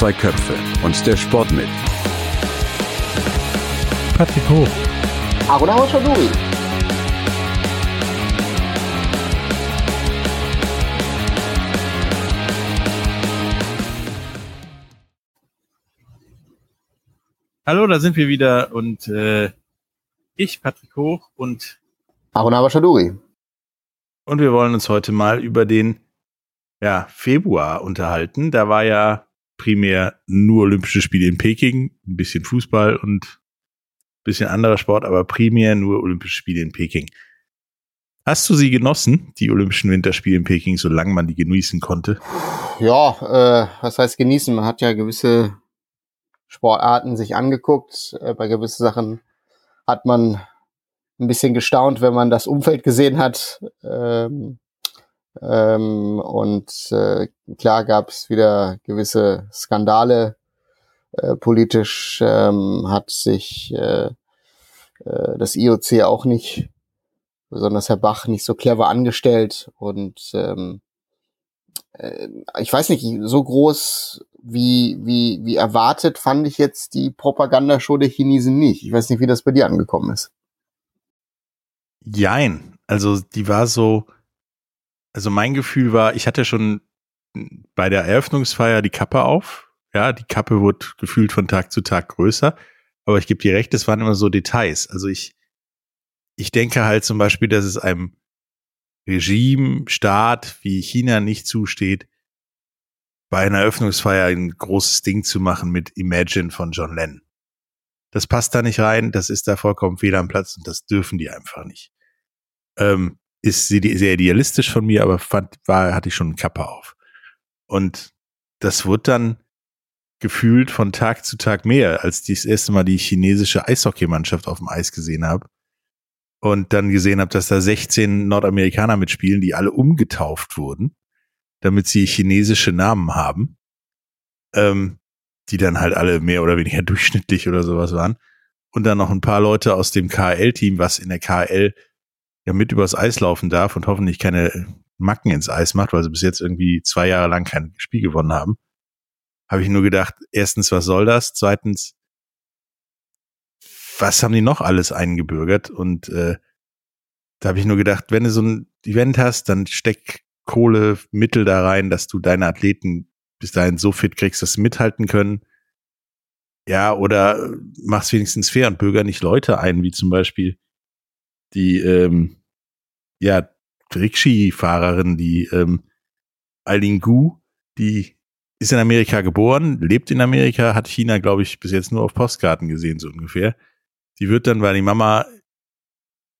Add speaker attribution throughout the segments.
Speaker 1: zwei Köpfe und der Sport mit
Speaker 2: Patrick Hoch.
Speaker 3: Aruna Chaudhuri.
Speaker 2: Hallo, da sind wir wieder und äh, ich, Patrick Hoch und
Speaker 3: Aruna Chaudhuri.
Speaker 2: Und wir wollen uns heute mal über den ja, Februar unterhalten. Da war ja primär nur Olympische Spiele in Peking, ein bisschen Fußball und ein bisschen anderer Sport, aber primär nur Olympische Spiele in Peking. Hast du sie genossen, die Olympischen Winterspiele in Peking, solange man die genießen konnte?
Speaker 3: Ja, äh, was heißt genießen? Man hat ja gewisse Sportarten sich angeguckt. Äh, bei gewissen Sachen hat man ein bisschen gestaunt, wenn man das Umfeld gesehen hat. Ähm, ähm, und äh, klar gab es wieder gewisse Skandale. Äh, politisch ähm, hat sich äh, äh, das IOC auch nicht, besonders Herr Bach, nicht so clever angestellt. Und ähm, äh, ich weiß nicht, so groß wie, wie, wie erwartet fand ich jetzt die Propagandashow der Chinesen nicht. Ich weiß nicht, wie das bei dir angekommen ist.
Speaker 2: Jein. Also die war so, also mein Gefühl war, ich hatte schon bei der Eröffnungsfeier die Kappe auf. Ja, die Kappe wurde gefühlt von Tag zu Tag größer. Aber ich gebe dir recht, es waren immer so Details. Also ich, ich denke halt zum Beispiel, dass es einem Regime, Staat wie China nicht zusteht, bei einer Eröffnungsfeier ein großes Ding zu machen mit Imagine von John Lennon. Das passt da nicht rein, das ist da vollkommen fehl am Platz und das dürfen die einfach nicht. Ähm, ist sehr idealistisch von mir, aber fand, war, hatte ich schon eine Kappe auf. Und das wurde dann gefühlt von Tag zu Tag mehr, als ich das erste Mal die chinesische Eishockeymannschaft auf dem Eis gesehen habe. Und dann gesehen habe, dass da 16 Nordamerikaner mitspielen, die alle umgetauft wurden, damit sie chinesische Namen haben. Ähm, die dann halt alle mehr oder weniger durchschnittlich oder sowas waren. Und dann noch ein paar Leute aus dem KL-Team, was in der KL ja mit übers Eis laufen darf und hoffentlich keine Macken ins Eis macht, weil sie bis jetzt irgendwie zwei Jahre lang kein Spiel gewonnen haben. Habe ich nur gedacht, erstens, was soll das? Zweitens, was haben die noch alles eingebürgert? Und äh, da habe ich nur gedacht, wenn du so ein Event hast, dann steck Kohle, Mittel da rein, dass du deine Athleten bis dahin so fit kriegst, dass sie mithalten können. Ja, oder mach's wenigstens fair und bürger nicht Leute ein, wie zum Beispiel die, ähm, ja, Rikschi-Fahrerin, die ähm, Eileen Gu, die ist in Amerika geboren, lebt in Amerika, hat China, glaube ich, bis jetzt nur auf Postkarten gesehen, so ungefähr. Die wird dann, weil die Mama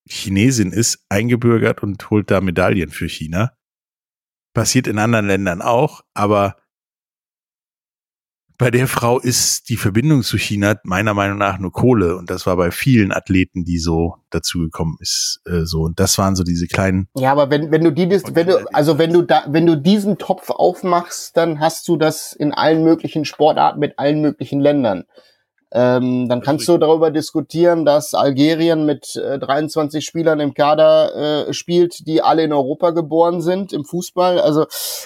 Speaker 2: Chinesin ist, eingebürgert und holt da Medaillen für China. Passiert in anderen Ländern auch, aber bei der Frau ist die Verbindung zu China meiner Meinung nach nur Kohle und das war bei vielen Athleten, die so dazugekommen ist, äh, so und das waren so diese kleinen.
Speaker 3: Ja, aber wenn wenn du die wenn du also wenn du da wenn du diesen Topf aufmachst, dann hast du das in allen möglichen Sportarten mit allen möglichen Ländern. Ähm, dann kannst du darüber diskutieren, dass Algerien mit äh, 23 Spielern im Kader äh, spielt, die alle in Europa geboren sind im Fußball. Also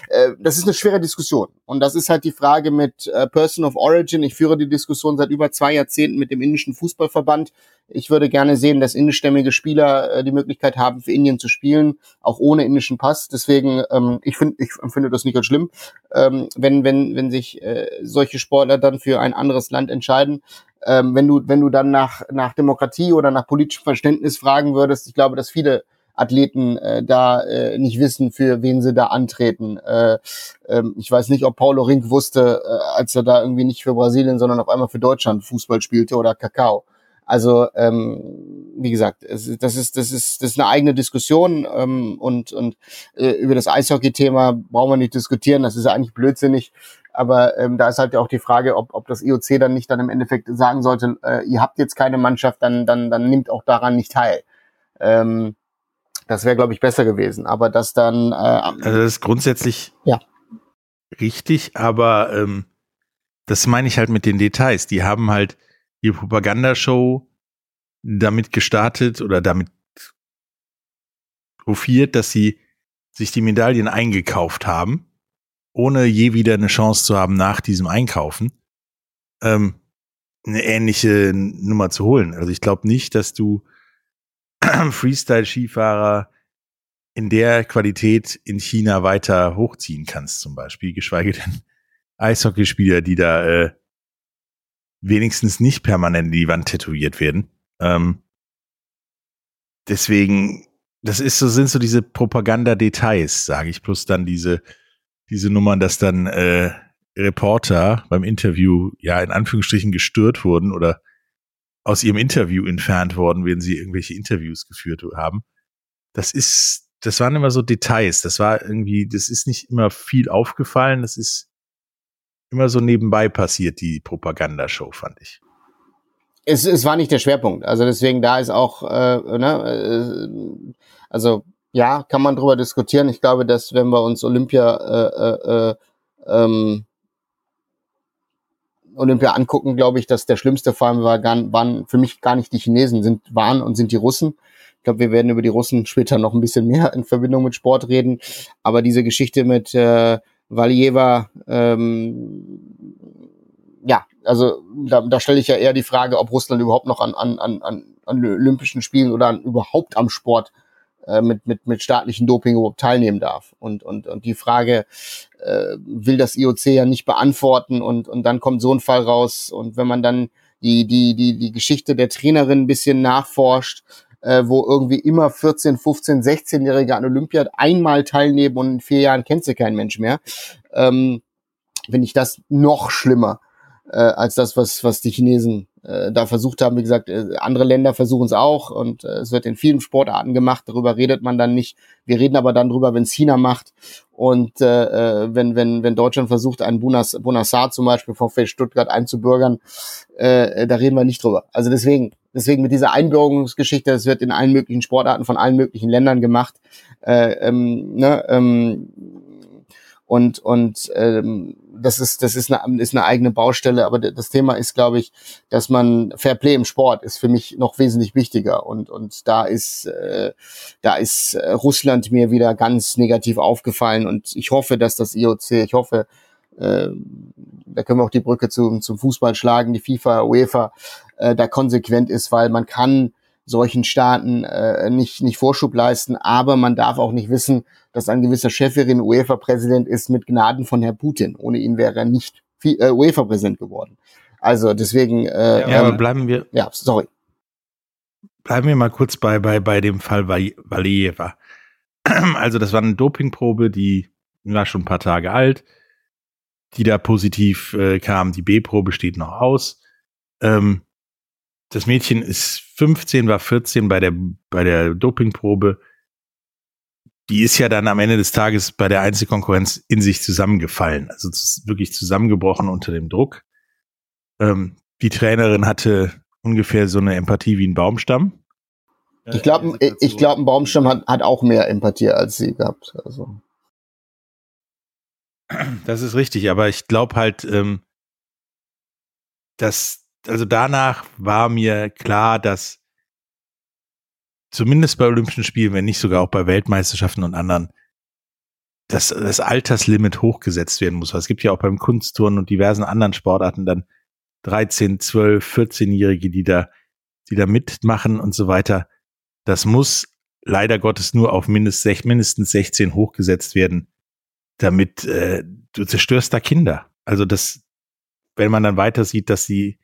Speaker 3: äh, das ist eine schwere Diskussion. Und das ist halt die Frage mit äh, Person of Origin. Ich führe die Diskussion seit über zwei Jahrzehnten mit dem indischen Fußballverband. Ich würde gerne sehen, dass indischstämmige Spieler äh, die Möglichkeit haben, für Indien zu spielen, auch ohne indischen Pass. Deswegen, ähm, ich finde, ich empfinde das nicht als schlimm, ähm, wenn, wenn, wenn sich äh, solche Sportler dann für ein anderes Land entscheiden. Ähm, wenn du, wenn du dann nach, nach Demokratie oder nach politischem Verständnis fragen würdest, ich glaube, dass viele Athleten äh, da äh, nicht wissen, für wen sie da antreten. Äh, ähm, ich weiß nicht, ob Paulo Rink wusste, äh, als er da irgendwie nicht für Brasilien, sondern auf einmal für Deutschland Fußball spielte oder Kakao. Also ähm, wie gesagt, es, das ist das ist das ist eine eigene Diskussion ähm, und und äh, über das Eishockey-Thema brauchen wir nicht diskutieren. Das ist ja eigentlich blödsinnig. Aber ähm, da ist halt ja auch die Frage, ob, ob das IOC dann nicht dann im Endeffekt sagen sollte, äh, ihr habt jetzt keine Mannschaft, dann dann dann nimmt auch daran nicht teil. Ähm, das wäre, glaube ich, besser gewesen. Aber das dann. Äh,
Speaker 2: also das ist grundsätzlich
Speaker 3: ja.
Speaker 2: richtig, aber ähm, das meine ich halt mit den Details. Die haben halt die Propagandashow damit gestartet oder damit hofiert, dass sie sich die Medaillen eingekauft haben. ohne je wieder eine Chance zu haben nach diesem Einkaufen, ähm, eine ähnliche Nummer zu holen. Also ich glaube nicht, dass du Freestyle-Skifahrer in der Qualität in China weiter hochziehen kannst, zum Beispiel, geschweige denn Eishockeyspieler, die da äh, wenigstens nicht permanent in die Wand tätowiert werden. Ähm, deswegen, das ist so, sind so diese Propaganda-Details, sage ich, plus dann diese, diese Nummern, dass dann äh, Reporter beim Interview ja in Anführungsstrichen gestört wurden oder aus ihrem Interview entfernt worden, wenn sie irgendwelche Interviews geführt haben. Das ist, das waren immer so Details. Das war irgendwie, das ist nicht immer viel aufgefallen. Das ist immer so nebenbei passiert, die Propagandashow, fand ich.
Speaker 3: Es, es war nicht der Schwerpunkt. Also deswegen da ist auch, äh, ne, äh, also ja, kann man drüber diskutieren. Ich glaube, dass wenn wir uns Olympia äh, äh, äh ähm, Olympia angucken, glaube ich, dass der schlimmste Fall war, waren für mich gar nicht die Chinesen, sind, waren und sind die Russen. Ich glaube, wir werden über die Russen später noch ein bisschen mehr in Verbindung mit Sport reden. Aber diese Geschichte mit äh, Valieva, ähm, ja, also da, da stelle ich ja eher die Frage, ob Russland überhaupt noch an, an, an, an Olympischen Spielen oder an, überhaupt am Sport äh, mit, mit, mit staatlichen Doping überhaupt teilnehmen darf. Und, und, und die Frage äh, will das IOC ja nicht beantworten und, und dann kommt so ein Fall raus. Und wenn man dann die, die, die, die Geschichte der Trainerin ein bisschen nachforscht, äh, wo irgendwie immer 14, 15, 16-Jährige an Olympia einmal teilnehmen und in vier Jahren kennt sie kein Mensch mehr, ähm, finde ich das noch schlimmer äh, als das, was, was die Chinesen äh, da versucht haben. Wie gesagt, äh, andere Länder versuchen es auch und äh, es wird in vielen Sportarten gemacht. Darüber redet man dann nicht. Wir reden aber dann drüber, wenn China macht und äh, äh, wenn, wenn, wenn Deutschland versucht, einen Bunas, Bunassar zum Beispiel VfL Stuttgart einzubürgern, äh, da reden wir nicht drüber. Also deswegen, deswegen mit dieser Einbürgerungsgeschichte, das wird in allen möglichen Sportarten von allen möglichen Ländern gemacht. Äh, ähm, ne, ähm, und und ähm, das ist das ist eine, ist eine eigene Baustelle, aber das Thema ist, glaube ich, dass man Fair Play im Sport ist für mich noch wesentlich wichtiger. Und und da ist äh, da ist äh, Russland mir wieder ganz negativ aufgefallen. Und ich hoffe, dass das IOC, ich hoffe, äh, da können wir auch die Brücke zum zum Fußball schlagen, die FIFA, UEFA, äh, da konsequent ist, weil man kann solchen Staaten äh, nicht, nicht Vorschub leisten. Aber man darf auch nicht wissen, dass ein gewisser Cheferin UEFA-Präsident ist mit Gnaden von Herrn Putin. Ohne ihn wäre er nicht äh, UEFA-Präsident geworden. Also deswegen. Äh,
Speaker 2: ja, aber ähm, bleiben wir.
Speaker 3: Ja, sorry.
Speaker 2: Bleiben wir mal kurz bei bei bei dem Fall Valieva. Also das war eine Dopingprobe, die war schon ein paar Tage alt, die da positiv äh, kam. Die B-Probe steht noch aus. Ähm, das Mädchen ist 15, war 14 bei der, bei der Dopingprobe. Die ist ja dann am Ende des Tages bei der Einzelkonkurrenz in sich zusammengefallen. Also wirklich zusammengebrochen unter dem Druck. Ähm, die Trainerin hatte ungefähr so eine Empathie wie ein Baumstamm.
Speaker 3: Ich glaube, ich glaube, ein Baumstamm hat, hat auch mehr Empathie als sie gehabt. Also.
Speaker 2: Das ist richtig, aber ich glaube halt, ähm, dass also danach war mir klar, dass zumindest bei Olympischen Spielen, wenn nicht sogar auch bei Weltmeisterschaften und anderen, dass das Alterslimit hochgesetzt werden muss. Es gibt ja auch beim Kunstturnen und diversen anderen Sportarten dann 13, 12, 14-Jährige, die da, die da mitmachen und so weiter. Das muss leider Gottes nur auf mindestens, mindestens 16 hochgesetzt werden, damit äh, du zerstörst da Kinder. Also das, wenn man dann weiter sieht, dass die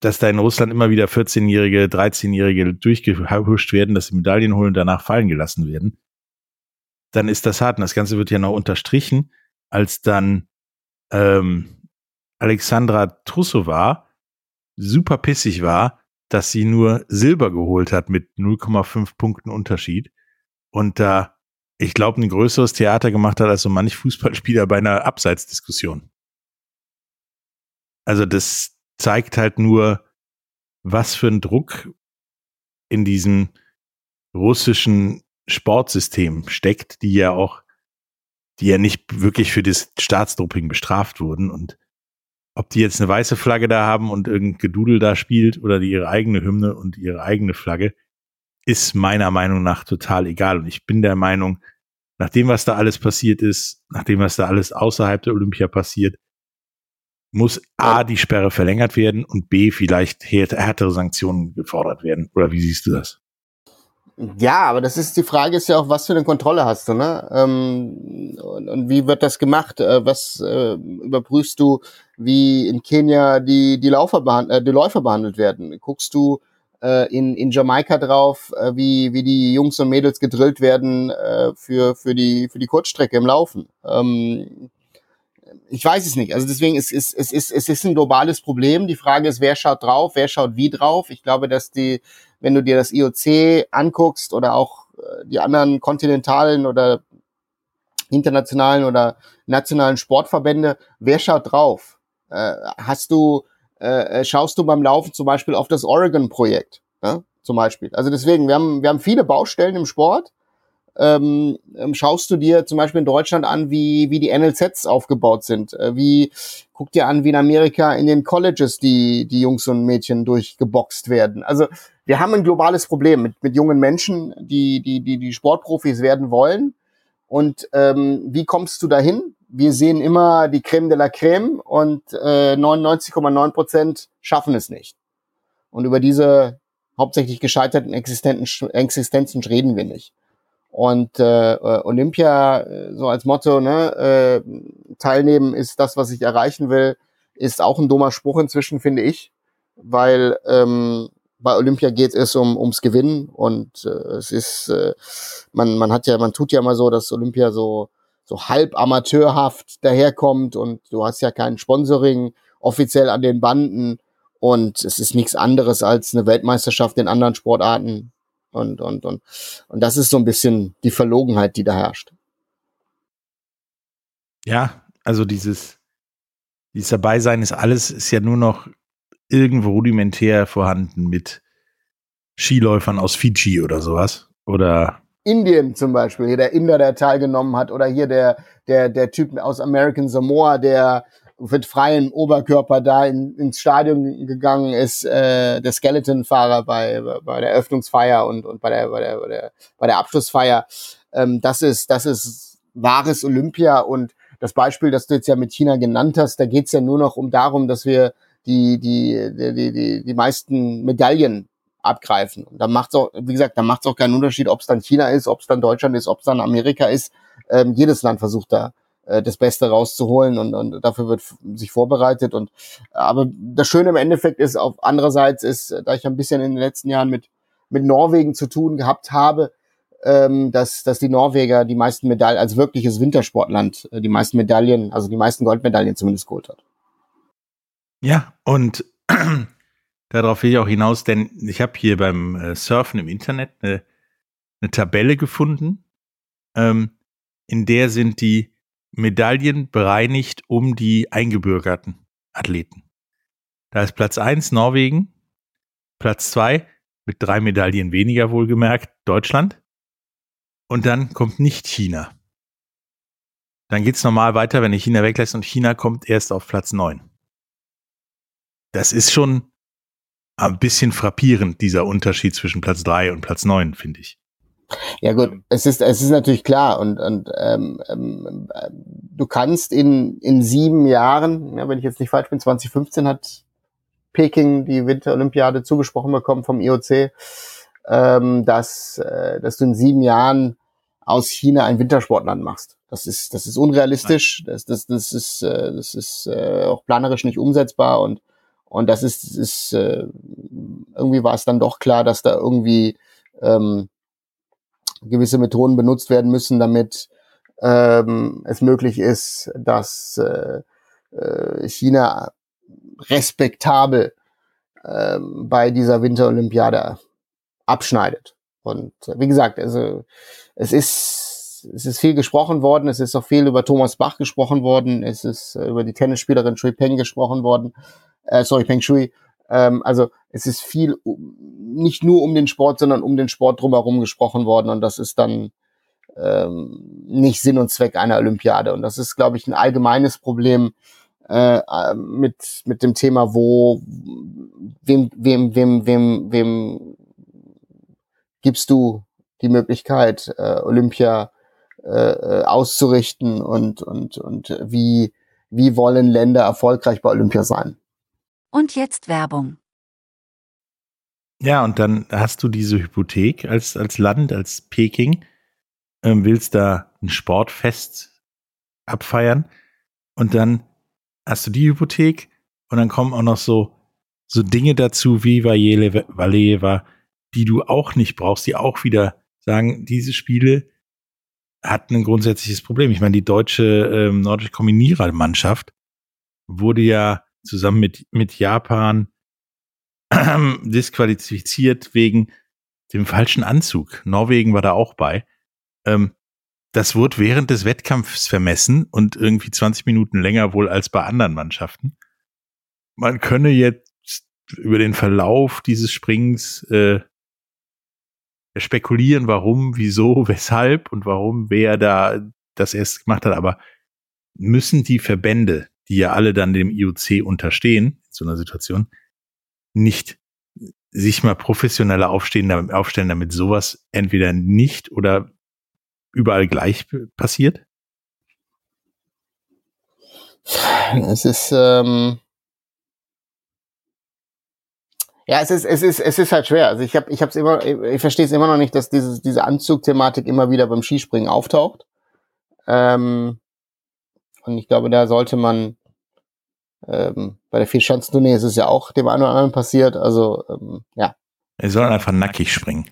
Speaker 2: dass da in Russland immer wieder 14-Jährige, 13-Jährige durchgehuscht werden, dass sie Medaillen holen und danach fallen gelassen werden, dann ist das hart. Und das Ganze wird ja noch unterstrichen, als dann ähm, Alexandra Trussova super pissig war, dass sie nur Silber geholt hat mit 0,5 Punkten Unterschied und da, ich glaube, ein größeres Theater gemacht hat als so manch Fußballspieler bei einer Abseitsdiskussion. Also das, zeigt halt nur, was für ein Druck in diesem russischen Sportsystem steckt, die ja auch, die ja nicht wirklich für das Staatsdoping bestraft wurden und ob die jetzt eine weiße Flagge da haben und irgendein Gedudel da spielt oder die ihre eigene Hymne und ihre eigene Flagge, ist meiner Meinung nach total egal. Und ich bin der Meinung, nach dem, was da alles passiert ist, nach dem, was da alles außerhalb der Olympia passiert, muss A, die Sperre verlängert werden und B, vielleicht härtere Sanktionen gefordert werden. Oder wie siehst du das?
Speaker 3: Ja, aber das ist die Frage ist ja auch, was für eine Kontrolle hast du, ne? Ähm, und, und, wie wird das gemacht? Äh, was äh, überprüfst du, wie in Kenia die die Laufer behandelt, äh, die Läufer behandelt werden? Guckst du äh, in in Jamaika drauf, äh, wie wie die Jungs und Mädels gedrillt werden äh, für für die für die Kurzstrecke im Laufen? Ähm, ich weiß es nicht. Also deswegen ist es ist, ist es ist ein globales Problem. Die Frage ist, wer schaut drauf, wer schaut wie drauf. Ich glaube, dass die wenn du dir das IOC anguckst oder auch äh, die anderen kontinentalen oder internationalen oder nationalen Sportverbände, wer schaut drauf? Äh, hast du, äh, äh schaust du beim Laufen zum Beispiel auf das Oregon-Projekt, ne? zum Beispiel? Also deswegen, wir haben, wir haben viele Baustellen im Sport. Ähm, ähm schaust du dir zum Beispiel in Deutschland an, wie, wie die NLZs aufgebaut sind? Äh, wie, guck dir an, wie in Amerika in den Colleges die, die Jungs und Mädchen durchgeboxt werden. Also wir haben ein globales Problem mit, mit jungen Menschen, die, die, die, die Sportprofis werden wollen. Und ähm, wie kommst du dahin? Wir sehen immer die Creme de la Creme und äh, 99,9 Prozent schaffen es nicht. Und über diese hauptsächlich gescheiterten Existenzen reden wir nicht. Und äh, Olympia, äh, so als Motto, ne, äh, teilnehmen ist das, was ich erreichen will, ist auch ein dummer Spruch inzwischen, finde ich. Weil ähm, bei Olympia geht es um ums Gewinnen und äh, es ist äh, man man hat ja man tut ja immer so, dass Olympia so so halb amateurhaft daherkommt und du hast ja kein Sponsoring offiziell an den Banden und es ist nichts anderes als eine Weltmeisterschaft in anderen Sportarten und und und und das ist so ein bisschen die Verlogenheit, die da herrscht.
Speaker 2: Ja, also dieses dieses Dabeisein ist alles ist ja nur noch irgendwo rudimentär vorhanden mit Skiläufern aus Fiji oder sowas. Oder
Speaker 3: Indien zum Beispiel, hier der Inder, der teilgenommen hat, oder hier der, der, der Typ aus American Samoa, der mit freiem Oberkörper da in, ins Stadion gegangen ist, äh, der Skeleton-Fahrer bei, bei der Eröffnungsfeier und, und bei, der, bei, der, bei, der, bei der Abschlussfeier. Ähm, das, ist, das ist wahres Olympia und das Beispiel, das du jetzt ja mit China genannt hast, da geht's ja nur noch um darum, dass wir die, die, die, die, die meisten Medaillen abgreifen. Und da macht's auch, wie gesagt, da macht's auch keinen Unterschied, ob es dann China ist, ob es dann Deutschland ist, ob es dann Amerika ist. Ähm, jedes Land versucht da äh, das Beste rauszuholen und, und dafür wird sich vorbereitet. Und aber das Schöne im Endeffekt ist, auf andererseits ist, da ich ein bisschen in den letzten Jahren mit mit Norwegen zu tun gehabt habe, ähm, dass, dass die Norweger die meisten Medaillen, als wirkliches Wintersportland, äh, die meisten Medaillen, also die meisten Goldmedaillen zumindest geholt hat.
Speaker 2: Ja, und darauf will ich auch hinaus, denn ich habe hier beim äh, Surfen im Internet eine, eine Tabelle gefunden, ähm, in der sind die Medaillen bereinigt um die eingebürgerten Athleten. Da ist Platz eins Norwegen, Platz zwei mit drei Medaillen weniger wohlgemerkt Deutschland und dann kommt nicht China. Dann geht's normal weiter, wenn ich China weglässt und China kommt erst auf Platz neun das ist schon ein bisschen frappierend, dieser Unterschied zwischen Platz drei und Platz neun, finde ich.
Speaker 3: Ja gut, es ist es ist natürlich klar und und ähm, ähm, du kannst in in sieben Jahren, ja, wenn ich jetzt nicht falsch bin, 2015 hat Peking die Winterolympiade zugesprochen bekommen vom IOC, ähm, dass äh, dass du in sieben Jahren aus China ein Wintersportland machst. Das ist das ist unrealistisch, das das das ist äh, das ist äh, auch planerisch nicht umsetzbar und und das ist, ist äh, irgendwie war es dann doch klar, dass da irgendwie ähm, gewisse Methoden benutzt werden müssen, damit ähm, es möglich ist, dass äh, äh, China respektabel äh, bei dieser Winterolympiade abschneidet. Und wie gesagt, also es ist es ist viel gesprochen worden, es ist auch viel über Thomas Bach gesprochen worden, es ist äh, über die Tennisspielerin Shui Peng gesprochen worden äh, sorry, Peng Shui. Ähm, also es ist viel nicht nur um den Sport, sondern um den Sport drumherum gesprochen worden und das ist dann ähm, nicht Sinn und Zweck einer Olympiade. Und das ist, glaube ich, ein allgemeines Problem äh, mit, mit dem Thema, wo wem, wem, wem, wem, wem gibst du die Möglichkeit, äh, Olympia äh, auszurichten und, und, und wie, wie wollen Länder erfolgreich bei Olympia sein.
Speaker 4: Und jetzt Werbung.
Speaker 2: Ja, und dann hast du diese Hypothek als, als Land, als Peking, ähm, willst da ein Sportfest abfeiern und dann hast du die Hypothek und dann kommen auch noch so, so Dinge dazu wie Valeva, die du auch nicht brauchst, die auch wieder sagen, diese Spiele hatten ein grundsätzliches Problem. Ich meine, die deutsche ähm, nordische Kombinierermannschaft wurde ja zusammen mit, mit Japan äh, disqualifiziert wegen dem falschen Anzug. Norwegen war da auch bei. Ähm, das wurde während des Wettkampfs vermessen und irgendwie 20 Minuten länger wohl als bei anderen Mannschaften. Man könne jetzt über den Verlauf dieses Springs äh, spekulieren, warum, wieso, weshalb und warum, wer da das erst gemacht hat, aber müssen die Verbände, die ja alle dann dem IOC unterstehen, in so einer Situation, nicht sich mal professioneller aufstehen, aufstellen, damit sowas entweder nicht oder überall gleich passiert?
Speaker 3: Es ist, ähm, ja, es ist, es ist, es ist halt schwer. Also ich habe, ich habe es immer, ich verstehe es immer noch nicht, dass dieses, diese Anzugthematik immer wieder beim Skispringen auftaucht. Ähm, und ich glaube, da sollte man ähm, bei der Vierschanzentournee ist es ja auch dem einen oder anderen passiert. Also ähm, ja.
Speaker 2: Er soll einfach nackig springen.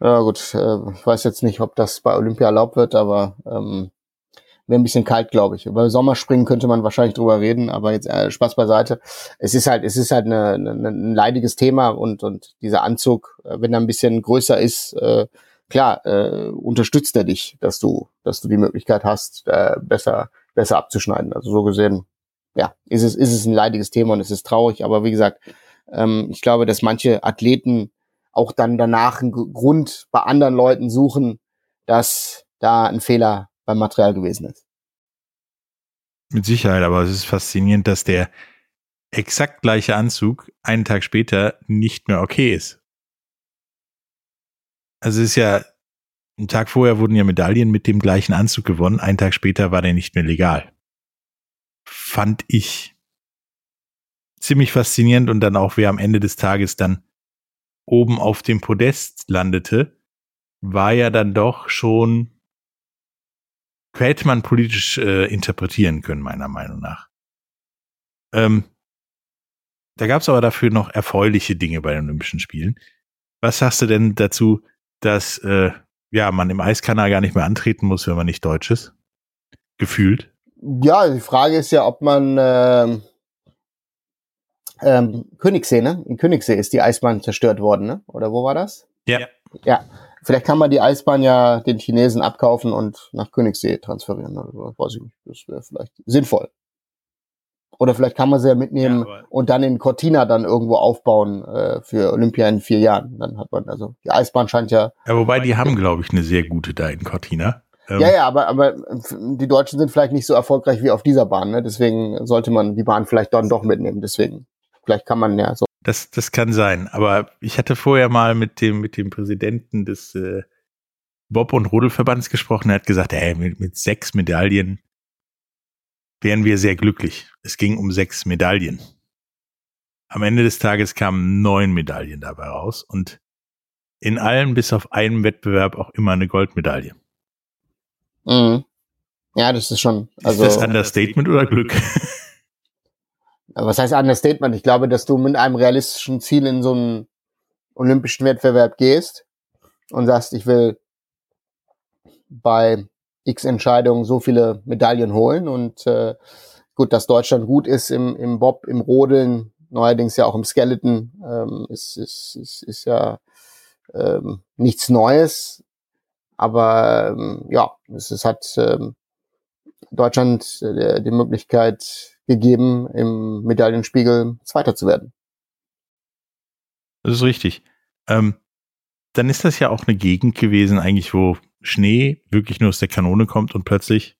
Speaker 3: Ja gut, äh, ich weiß jetzt nicht, ob das bei Olympia erlaubt wird, aber ähm, wäre ein bisschen kalt, glaube ich. Über Sommerspringen könnte man wahrscheinlich drüber reden, aber jetzt äh, Spaß beiseite. Es ist halt, es ist halt eine, eine, ein leidiges Thema und und dieser Anzug, äh, wenn er ein bisschen größer ist, äh, klar, äh, unterstützt er dich, dass du, dass du die Möglichkeit hast, äh, besser besser abzuschneiden. Also so gesehen, ja, ist es ist es ein leidiges Thema und es ist traurig, aber wie gesagt, ähm, ich glaube, dass manche Athleten auch dann danach einen Grund bei anderen Leuten suchen, dass da ein Fehler beim Material gewesen ist.
Speaker 2: Mit Sicherheit, aber es ist faszinierend, dass der exakt gleiche Anzug einen Tag später nicht mehr okay ist. Also es ist ja, einen Tag vorher wurden ja Medaillen mit dem gleichen Anzug gewonnen, einen Tag später war der nicht mehr legal. Fand ich ziemlich faszinierend und dann auch, wer am Ende des Tages dann oben auf dem Podest landete, war ja dann doch schon, hätte man politisch äh, interpretieren können, meiner Meinung nach. Ähm, da gab es aber dafür noch erfreuliche Dinge bei den Olympischen Spielen. Was sagst du denn dazu, dass äh, ja man im Eiskanal gar nicht mehr antreten muss, wenn man nicht Deutsch ist? Gefühlt.
Speaker 3: Ja, die Frage ist ja, ob man äh, ähm, Königssee, ne? In Königssee ist die Eisbahn zerstört worden, ne? Oder wo war das?
Speaker 2: Ja.
Speaker 3: Ja. Vielleicht kann man die Eisbahn ja den Chinesen abkaufen und nach Königssee transferieren. Oder weiß ich nicht. Das wäre vielleicht sinnvoll. Oder vielleicht kann man sie ja mitnehmen ja, und dann in Cortina dann irgendwo aufbauen äh, für Olympia in vier Jahren. Dann hat man, also die Eisbahn scheint ja.
Speaker 2: Ja, wobei die haben, glaube ich, eine sehr gute da in Cortina.
Speaker 3: Ähm, ja, ja, aber, aber die Deutschen sind vielleicht nicht so erfolgreich wie auf dieser Bahn. Ne? Deswegen sollte man die Bahn vielleicht dann doch mitnehmen. Deswegen. Vielleicht kann man ja so.
Speaker 2: Das, das kann sein. Aber ich hatte vorher mal mit dem, mit dem Präsidenten des äh, Bob- und Rodelverbands gesprochen. Er hat gesagt, ey, mit, mit sechs Medaillen wären wir sehr glücklich. Es ging um sechs Medaillen. Am Ende des Tages kamen neun Medaillen dabei raus und in allen bis auf einen Wettbewerb auch immer eine Goldmedaille.
Speaker 3: Mhm. Ja, das ist schon.
Speaker 2: Also, ist das Understatement oder Glück?
Speaker 3: was heißt Understatement? Ich glaube, dass du mit einem realistischen Ziel in so einen olympischen Wettbewerb gehst und sagst, ich will bei X Entscheidungen so viele Medaillen holen und äh, gut, dass Deutschland gut ist im, im Bob, im Rodeln, neuerdings ja auch im Skeleton, ähm, ist, ist, ist, ist ja ähm, nichts Neues, aber ähm, ja, es, es hat ähm, Deutschland äh, die Möglichkeit gegeben, im Medaillenspiegel Zweiter zu werden.
Speaker 2: Das ist richtig. Ähm, dann ist das ja auch eine Gegend gewesen, eigentlich, wo Schnee wirklich nur aus der Kanone kommt und plötzlich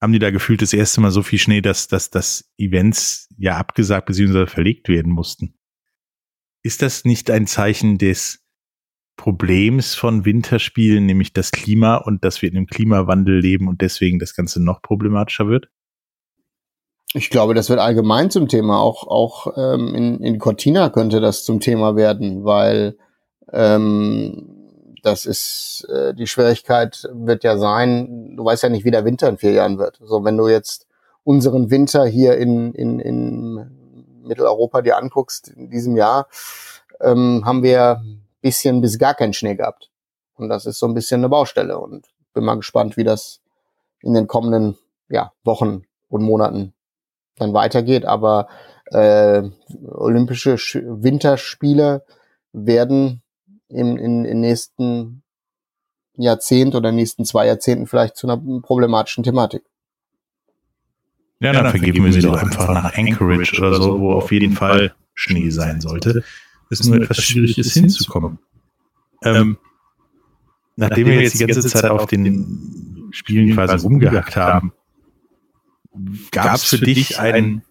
Speaker 2: haben die da gefühlt das erste Mal so viel Schnee, dass, dass, dass Events ja abgesagt bzw. verlegt werden mussten. Ist das nicht ein Zeichen des Problems von Winterspielen, nämlich das Klima und dass wir in einem Klimawandel leben und deswegen das Ganze noch problematischer wird?
Speaker 3: Ich glaube, das wird allgemein zum Thema. Auch, auch ähm, in, in Cortina könnte das zum Thema werden, weil ähm, das ist äh, die Schwierigkeit wird ja sein, du weißt ja nicht, wie der Winter in vier Jahren wird. So, wenn du jetzt unseren Winter hier in, in, in Mitteleuropa dir anguckst, in diesem Jahr, ähm, haben wir bisschen bis gar keinen Schnee gehabt. Und das ist so ein bisschen eine Baustelle. Und bin mal gespannt, wie das in den kommenden ja, Wochen und Monaten dann weitergeht. Aber äh, Olympische Sch Winterspiele werden im, in, in nächsten Jahrzehnt oder nächsten zwei Jahrzehnten vielleicht zu einer problematischen Thematik.
Speaker 2: Ja, dann, dann vergeben wir sie doch einfach nach Anchorage oder so, wo auf jeden Fall Schnee sein sollte es nur etwas schwierig ist, hinzukommen. Ähm, ähm, nachdem wir jetzt die ganze Zeit auf den Spielen quasi rumgehackt haben, gab es für dich einen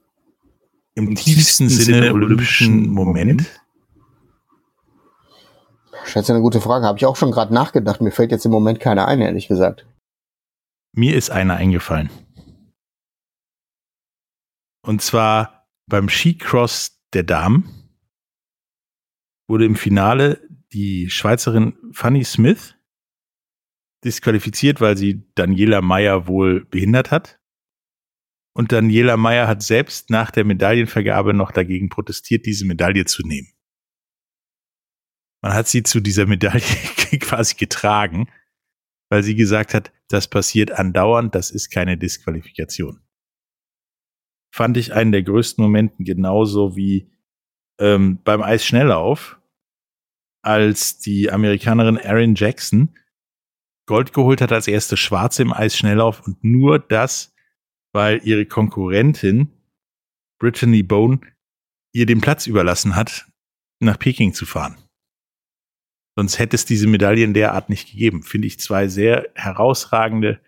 Speaker 2: im tiefsten Sinne olympischen Moment?
Speaker 3: Das ist eine gute Frage. Habe ich auch schon gerade nachgedacht. Mir fällt jetzt im Moment keiner ein, ehrlich gesagt.
Speaker 2: Mir ist einer eingefallen. Und zwar beim Skicross der Damen wurde im Finale die Schweizerin Fanny Smith disqualifiziert, weil sie Daniela Meyer wohl behindert hat. Und Daniela Meyer hat selbst nach der Medaillenvergabe noch dagegen protestiert, diese Medaille zu nehmen. Man hat sie zu dieser Medaille quasi getragen, weil sie gesagt hat, das passiert andauernd, das ist keine Disqualifikation. Fand ich einen der größten Momenten genauso wie ähm, beim Eisschnelllauf, als die Amerikanerin Erin Jackson Gold geholt hat als erste Schwarze im Eisschnelllauf und nur das, weil ihre Konkurrentin Brittany Bone ihr den Platz überlassen hat, nach Peking zu fahren. Sonst hätte es diese Medaillen derart nicht gegeben. Finde ich zwei sehr herausragende,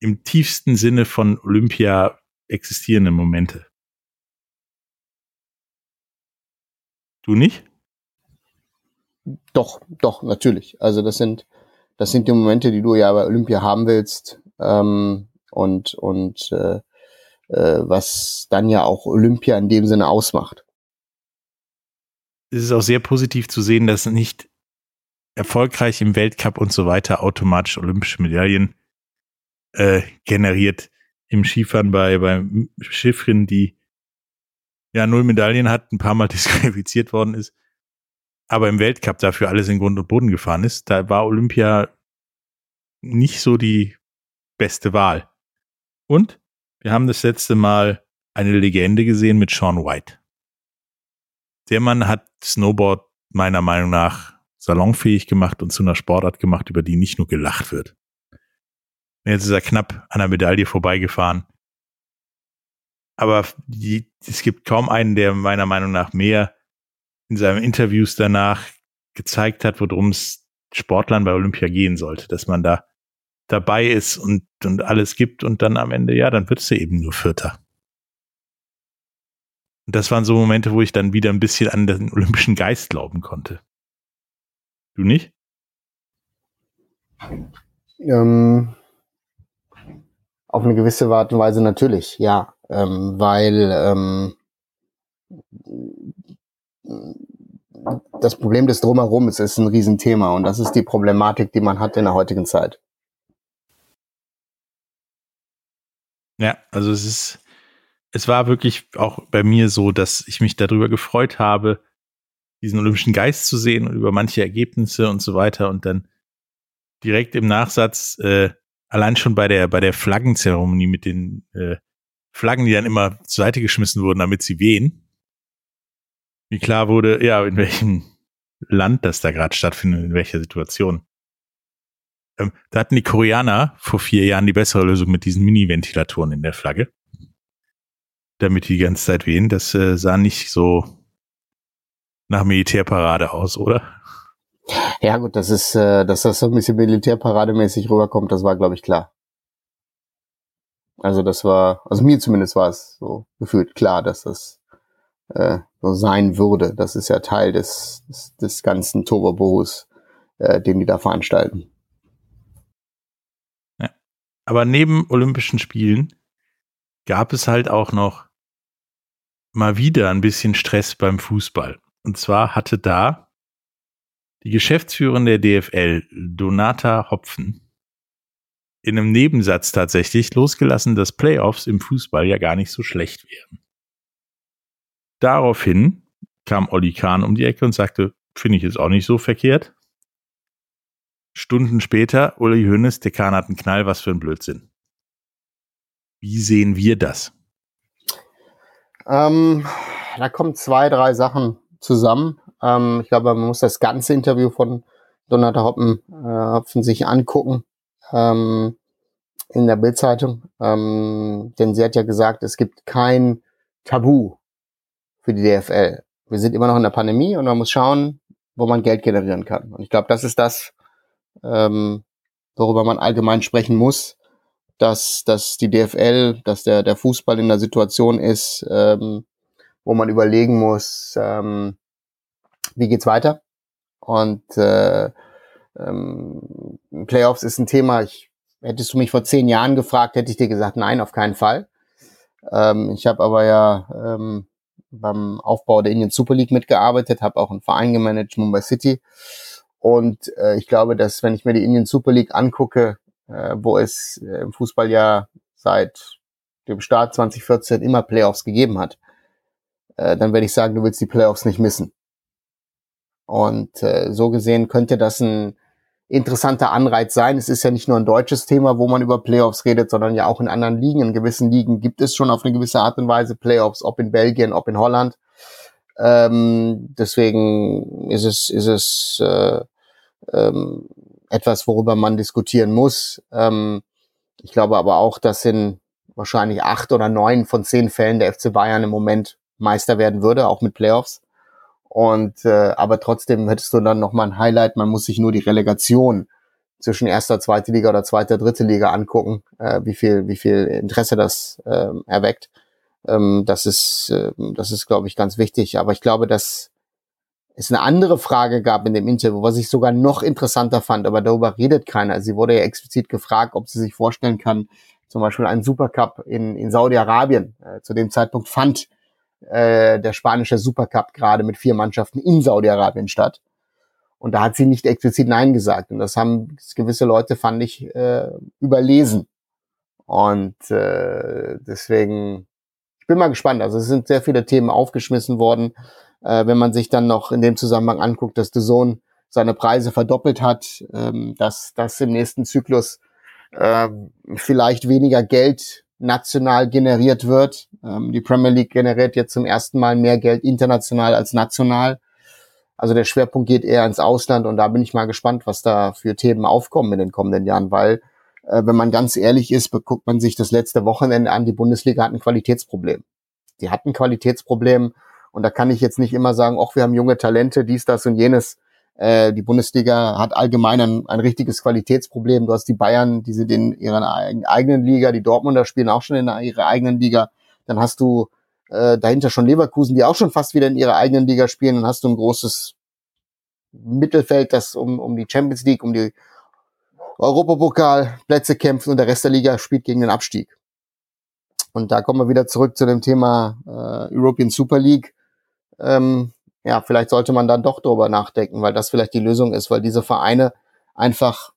Speaker 2: im tiefsten Sinne von Olympia existierende Momente. Du nicht?
Speaker 3: Doch, doch, natürlich. Also das sind, das sind die Momente, die du ja bei Olympia haben willst. Ähm, und und äh, äh, was dann ja auch Olympia in dem Sinne ausmacht.
Speaker 2: Es ist auch sehr positiv zu sehen, dass nicht erfolgreich im Weltcup und so weiter automatisch olympische Medaillen äh, generiert. Im Skifahren bei, bei Schiffrin, die ja null Medaillen hat, ein paar Mal disqualifiziert worden ist, aber im Weltcup dafür alles in Grund und Boden gefahren ist, da war Olympia nicht so die beste Wahl. Und wir haben das letzte Mal eine Legende gesehen mit Sean White. Der Mann hat Snowboard meiner Meinung nach salonfähig gemacht und zu einer Sportart gemacht, über die nicht nur gelacht wird. Jetzt ist er knapp an der Medaille vorbeigefahren. Aber die, es gibt kaum einen, der meiner Meinung nach mehr in seinen Interviews danach gezeigt hat, worum es Sportlern bei Olympia gehen sollte, dass man da dabei ist und, und alles gibt und dann am Ende, ja, dann wird du eben nur Vierter. Und das waren so Momente, wo ich dann wieder ein bisschen an den olympischen Geist glauben konnte. Du nicht?
Speaker 3: Ähm, auf eine gewisse Art und Weise natürlich, ja. Ähm, weil ähm, das Problem des Drumherum ist, ist ein Riesenthema und das ist die Problematik, die man hat in der heutigen Zeit.
Speaker 2: Ja, also es ist, es war wirklich auch bei mir so, dass ich mich darüber gefreut habe, diesen olympischen Geist zu sehen und über manche Ergebnisse und so weiter und dann direkt im Nachsatz, äh, allein schon bei der, bei der Flaggenzeremonie mit den äh, Flaggen, die dann immer zur Seite geschmissen wurden, damit sie wehen, wie klar wurde, ja, in welchem Land das da gerade stattfindet, in welcher Situation. Ähm, da hatten die Koreaner vor vier Jahren die bessere Lösung mit diesen Mini-Ventilatoren in der Flagge. Damit die die ganze Zeit wehen. Das äh, sah nicht so nach Militärparade aus, oder?
Speaker 3: Ja, gut, das ist, äh, dass das so ein bisschen militärparademäßig rüberkommt, das war, glaube ich, klar. Also das war, also mir zumindest war es so gefühlt klar, dass das äh, so sein würde. Das ist ja Teil des, des, des ganzen Turbo-Bohus äh, den die da veranstalten.
Speaker 2: Ja. Aber neben Olympischen Spielen gab es halt auch noch mal wieder ein bisschen Stress beim Fußball. Und zwar hatte da die Geschäftsführerin der DFL, Donata Hopfen, in einem Nebensatz tatsächlich losgelassen, dass Playoffs im Fußball ja gar nicht so schlecht wären. Daraufhin kam Olli Kahn um die Ecke und sagte, finde ich jetzt auch nicht so verkehrt. Stunden später, Uli Hoeneß, der Kahn hat einen Knall, was für ein Blödsinn. Wie sehen wir das?
Speaker 3: Ähm, da kommen zwei, drei Sachen zusammen. Ähm, ich glaube, man muss das ganze Interview von Donata Hoppen, äh, Hopfen sich angucken ähm, in der Bildzeitung, ähm, denn sie hat ja gesagt, es gibt kein Tabu für die DFL. Wir sind immer noch in der Pandemie und man muss schauen, wo man Geld generieren kann. Und ich glaube, das ist das, ähm, worüber man allgemein sprechen muss, dass, dass die DFL, dass der, der Fußball in der Situation ist, ähm, wo man überlegen muss, ähm, wie geht's weiter? Und äh, ähm, Playoffs ist ein Thema, ich hättest du mich vor zehn Jahren gefragt, hätte ich dir gesagt, nein, auf keinen Fall. Ähm, ich habe aber ja ähm, beim Aufbau der Indian Super League mitgearbeitet, habe auch einen Verein gemanagt, Mumbai City. Und äh, ich glaube, dass wenn ich mir die Indian Super League angucke, äh, wo es äh, im Fußball ja seit dem Start 2014 immer Playoffs gegeben hat, äh, dann werde ich sagen, du willst die Playoffs nicht missen. Und äh, so gesehen könnte das ein interessanter Anreiz sein. Es ist ja nicht nur ein deutsches Thema, wo man über Playoffs redet, sondern ja auch in anderen Ligen. In gewissen Ligen gibt es schon auf eine gewisse Art und Weise Playoffs, ob in Belgien, ob in Holland. Ähm, deswegen ist es, ist es äh, ähm, etwas, worüber man diskutieren muss. Ähm, ich glaube aber auch, dass in wahrscheinlich acht oder neun von zehn Fällen der FC Bayern im Moment Meister werden würde, auch mit Playoffs. Und äh, aber trotzdem hättest du dann noch mal ein Highlight. Man muss sich nur die Relegation zwischen erster, zweite Liga oder zweiter, dritte Liga angucken, äh, wie viel, wie viel Interesse das äh, erweckt. Ähm, das ist, äh, das ist, glaube ich, ganz wichtig. Aber ich glaube, dass es eine andere Frage gab in dem Interview, was ich sogar noch interessanter fand, aber darüber redet keiner. Sie wurde ja explizit gefragt, ob sie sich vorstellen kann, zum Beispiel einen Supercup in, in Saudi-Arabien. Äh, zu dem Zeitpunkt fand äh, der spanische Supercup gerade mit vier Mannschaften in Saudi-Arabien statt. Und da hat sie nicht explizit Nein gesagt. Und das haben gewisse Leute, fand ich, äh, überlesen. Und äh, deswegen, ich bin mal gespannt. Also es sind sehr viele Themen aufgeschmissen worden. Äh, wenn man sich dann noch in dem Zusammenhang anguckt, dass The Zone seine Preise verdoppelt hat, ähm, dass das im nächsten Zyklus äh, vielleicht weniger Geld national generiert wird. Ähm, die Premier League generiert jetzt zum ersten Mal mehr Geld international als national. Also der Schwerpunkt geht eher ins Ausland und da bin ich mal gespannt, was da für Themen aufkommen in den kommenden Jahren, weil äh, wenn man ganz ehrlich ist, guckt man sich das letzte Wochenende an, die Bundesliga hat ein Qualitätsproblem. Die hat ein Qualitätsproblem und da kann ich jetzt nicht immer sagen, ach, wir haben junge Talente, dies, das und jenes. Äh, die Bundesliga hat allgemein ein, ein richtiges Qualitätsproblem. Du hast die Bayern, die sind in ihrer eigenen Liga, die Dortmunder spielen auch schon in ihrer eigenen Liga. Dann hast du äh, dahinter schon Leverkusen, die auch schon fast wieder in ihrer eigenen Liga spielen. Dann hast du ein großes Mittelfeld, das um, um die Champions League, um die Europapokalplätze kämpft und der Rest der Liga spielt gegen den Abstieg. Und da kommen wir wieder zurück zu dem Thema äh, European Super League. Ähm, ja, vielleicht sollte man dann doch drüber nachdenken, weil das vielleicht die Lösung ist, weil diese Vereine einfach,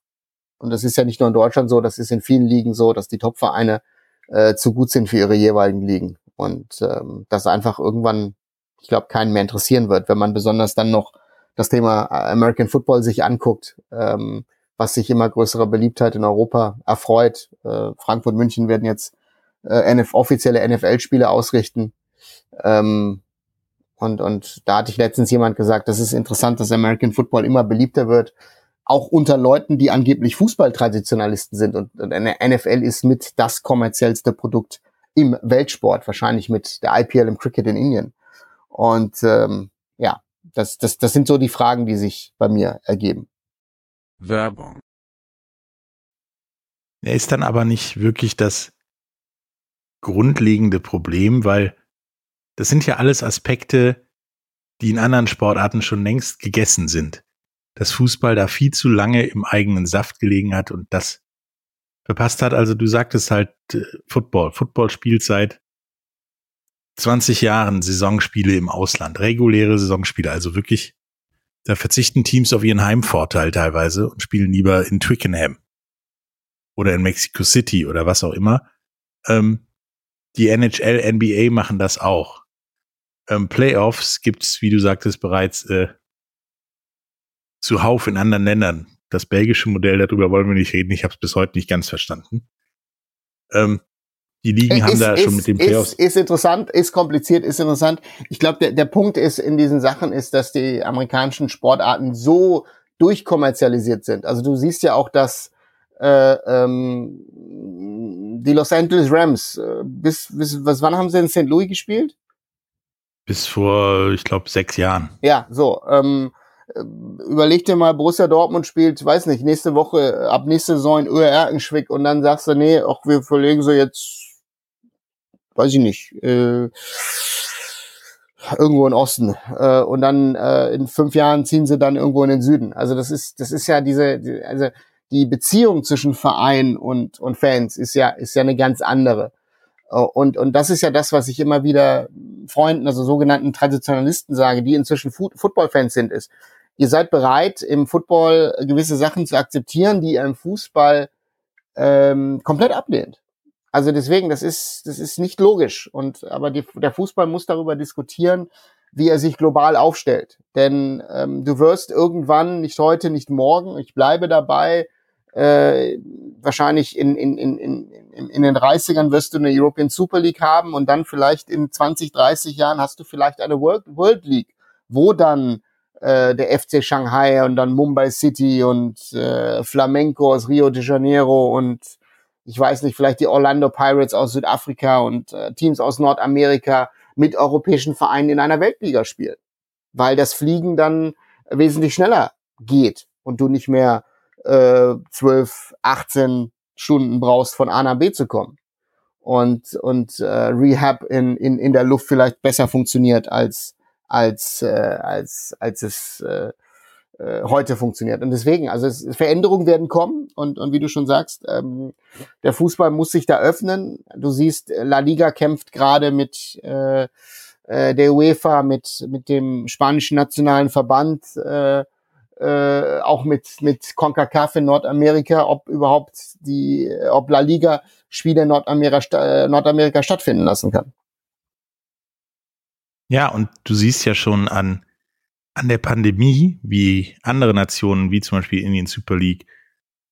Speaker 3: und das ist ja nicht nur in Deutschland so, das ist in vielen Ligen so, dass die Top-Vereine äh, zu gut sind für ihre jeweiligen Ligen. Und ähm, das einfach irgendwann, ich glaube, keinen mehr interessieren wird, wenn man besonders dann noch das Thema American Football sich anguckt, ähm, was sich immer größere Beliebtheit in Europa erfreut. Äh, Frankfurt, München werden jetzt äh, NF offizielle NFL-Spiele ausrichten. Ähm, und, und da hatte ich letztens jemand gesagt, das ist interessant, dass American Football immer beliebter wird, auch unter Leuten, die angeblich Fußballtraditionalisten sind. Und, und NFL ist mit das kommerziellste Produkt im Weltsport, wahrscheinlich mit der IPL im Cricket in Indien. Und ähm, ja, das, das, das sind so die Fragen, die sich bei mir ergeben.
Speaker 1: Werbung.
Speaker 2: Er ist dann aber nicht wirklich das grundlegende Problem, weil das sind ja alles Aspekte, die in anderen Sportarten schon längst gegessen sind. dass Fußball da viel zu lange im eigenen Saft gelegen hat und das verpasst hat. Also du sagtest halt äh, Football. Football spielt seit 20 Jahren Saisonspiele im Ausland, reguläre Saisonspiele, also wirklich, da verzichten Teams auf ihren Heimvorteil teilweise und spielen lieber in Twickenham oder in Mexico City oder was auch immer. Ähm, die NHL, NBA machen das auch. Ähm, Playoffs gibt's, wie du sagtest, bereits äh, zuhauf in anderen Ländern. Das belgische Modell, darüber wollen wir nicht reden. Ich habe es bis heute nicht ganz verstanden. Ähm, die Ligen ist, haben da
Speaker 3: ist,
Speaker 2: schon mit den Playoffs.
Speaker 3: Ist, ist interessant, ist kompliziert, ist interessant. Ich glaube, der, der Punkt ist in diesen Sachen ist, dass die amerikanischen Sportarten so durchkommerzialisiert sind. Also du siehst ja auch, dass äh, ähm, die Los Angeles Rams, äh, bis, bis was wann haben sie in St. Louis gespielt?
Speaker 2: Bis vor, ich glaube, sechs Jahren.
Speaker 3: Ja, so. Ähm, äh, überleg dir mal, Borussia Dortmund spielt, weiß nicht, nächste Woche, ab nächste Saison in Öhr Erkenschwick und dann sagst du, nee, auch wir verlegen sie jetzt, weiß ich nicht, äh, irgendwo in Osten. Äh, und dann äh, in fünf Jahren ziehen sie dann irgendwo in den Süden. Also das ist, das ist ja diese, die, also die Beziehung zwischen Verein und, und Fans ist ja, ist ja eine ganz andere. Und, und das ist ja das, was ich immer wieder Freunden, also sogenannten Traditionalisten sage, die inzwischen Football-Fans sind, ist, ihr seid bereit, im Football gewisse Sachen zu akzeptieren, die ihr im Fußball ähm, komplett ablehnt. Also deswegen, das ist, das ist nicht logisch. Und aber die, der Fußball muss darüber diskutieren, wie er sich global aufstellt. Denn ähm, du wirst irgendwann, nicht heute, nicht morgen, ich bleibe dabei, äh, wahrscheinlich in, in, in, in, in den 30ern wirst du eine European Super League haben und dann vielleicht in 20, 30 Jahren hast du vielleicht eine World, World League, wo dann äh, der FC Shanghai und dann Mumbai City und äh, Flamenco aus Rio de Janeiro und ich weiß nicht, vielleicht die Orlando Pirates aus Südafrika und äh, Teams aus Nordamerika mit europäischen Vereinen in einer Weltliga spielen. Weil das Fliegen dann wesentlich schneller geht und du nicht mehr äh, 12, 18 Stunden brauchst, von A nach B zu kommen. Und, und äh, Rehab in, in, in der Luft vielleicht besser funktioniert als, als, äh, als, als es äh, äh, heute funktioniert. Und deswegen, also es, Veränderungen werden kommen und, und wie du schon sagst, ähm, der Fußball muss sich da öffnen. Du siehst, La Liga kämpft gerade mit äh, äh, der UEFA, mit, mit dem spanischen nationalen Verband, äh, äh, auch mit, mit CONCACAF in Nordamerika, ob überhaupt die, ob La Liga Spiele in Nordamerika, äh, Nordamerika stattfinden lassen kann.
Speaker 2: Ja, und du siehst ja schon an, an der Pandemie, wie andere Nationen, wie zum Beispiel Indian Super League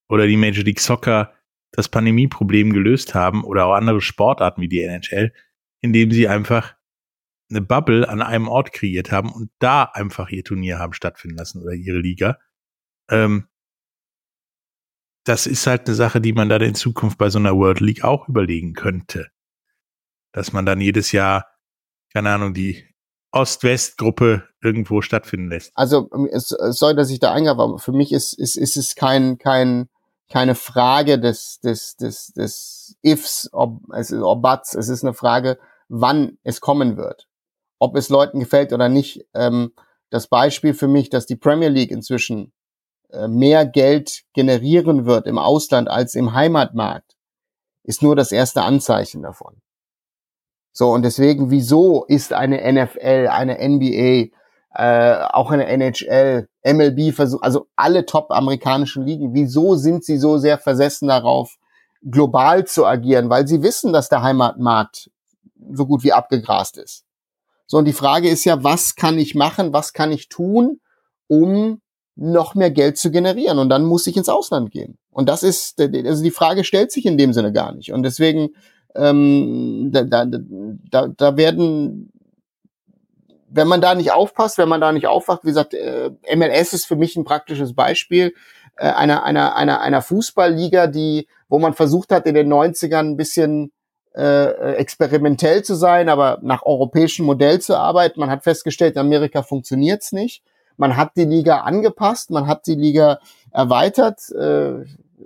Speaker 2: oder die Major League Soccer, das Pandemieproblem gelöst haben oder auch andere Sportarten wie die NHL, indem sie einfach eine Bubble an einem Ort kreiert haben und da einfach ihr Turnier haben stattfinden lassen oder ihre Liga. Ähm, das ist halt eine Sache, die man dann in Zukunft bei so einer World League auch überlegen könnte. Dass man dann jedes Jahr, keine Ahnung, die Ost-West-Gruppe irgendwo stattfinden lässt.
Speaker 3: Also es, es soll, dass ich da eingab, aber für mich ist, ist, ist es kein, kein, keine Frage des, des, des, des Ifs, ob, es ist, ob Buts, es ist eine Frage, wann es kommen wird ob es Leuten gefällt oder nicht. Ähm, das Beispiel für mich, dass die Premier League inzwischen äh, mehr Geld generieren wird im Ausland als im Heimatmarkt, ist nur das erste Anzeichen davon. So, und deswegen, wieso ist eine NFL, eine NBA, äh, auch eine NHL, MLB, also alle top amerikanischen Ligen, wieso sind sie so sehr versessen darauf, global zu agieren? Weil sie wissen, dass der Heimatmarkt so gut wie abgegrast ist. So, und die Frage ist ja, was kann ich machen, was kann ich tun, um noch mehr Geld zu generieren? Und dann muss ich ins Ausland gehen. Und das ist, also die Frage stellt sich in dem Sinne gar nicht. Und deswegen, ähm, da, da, da, da werden, wenn man da nicht aufpasst, wenn man da nicht aufwacht, wie gesagt, äh, MLS ist für mich ein praktisches Beispiel äh, einer, einer, einer, einer Fußballliga, die, wo man versucht hat, in den 90ern ein bisschen äh, experimentell zu sein, aber nach europäischem Modell zu arbeiten. Man hat festgestellt, in Amerika funktioniert's nicht. Man hat die Liga angepasst, man hat die Liga erweitert äh,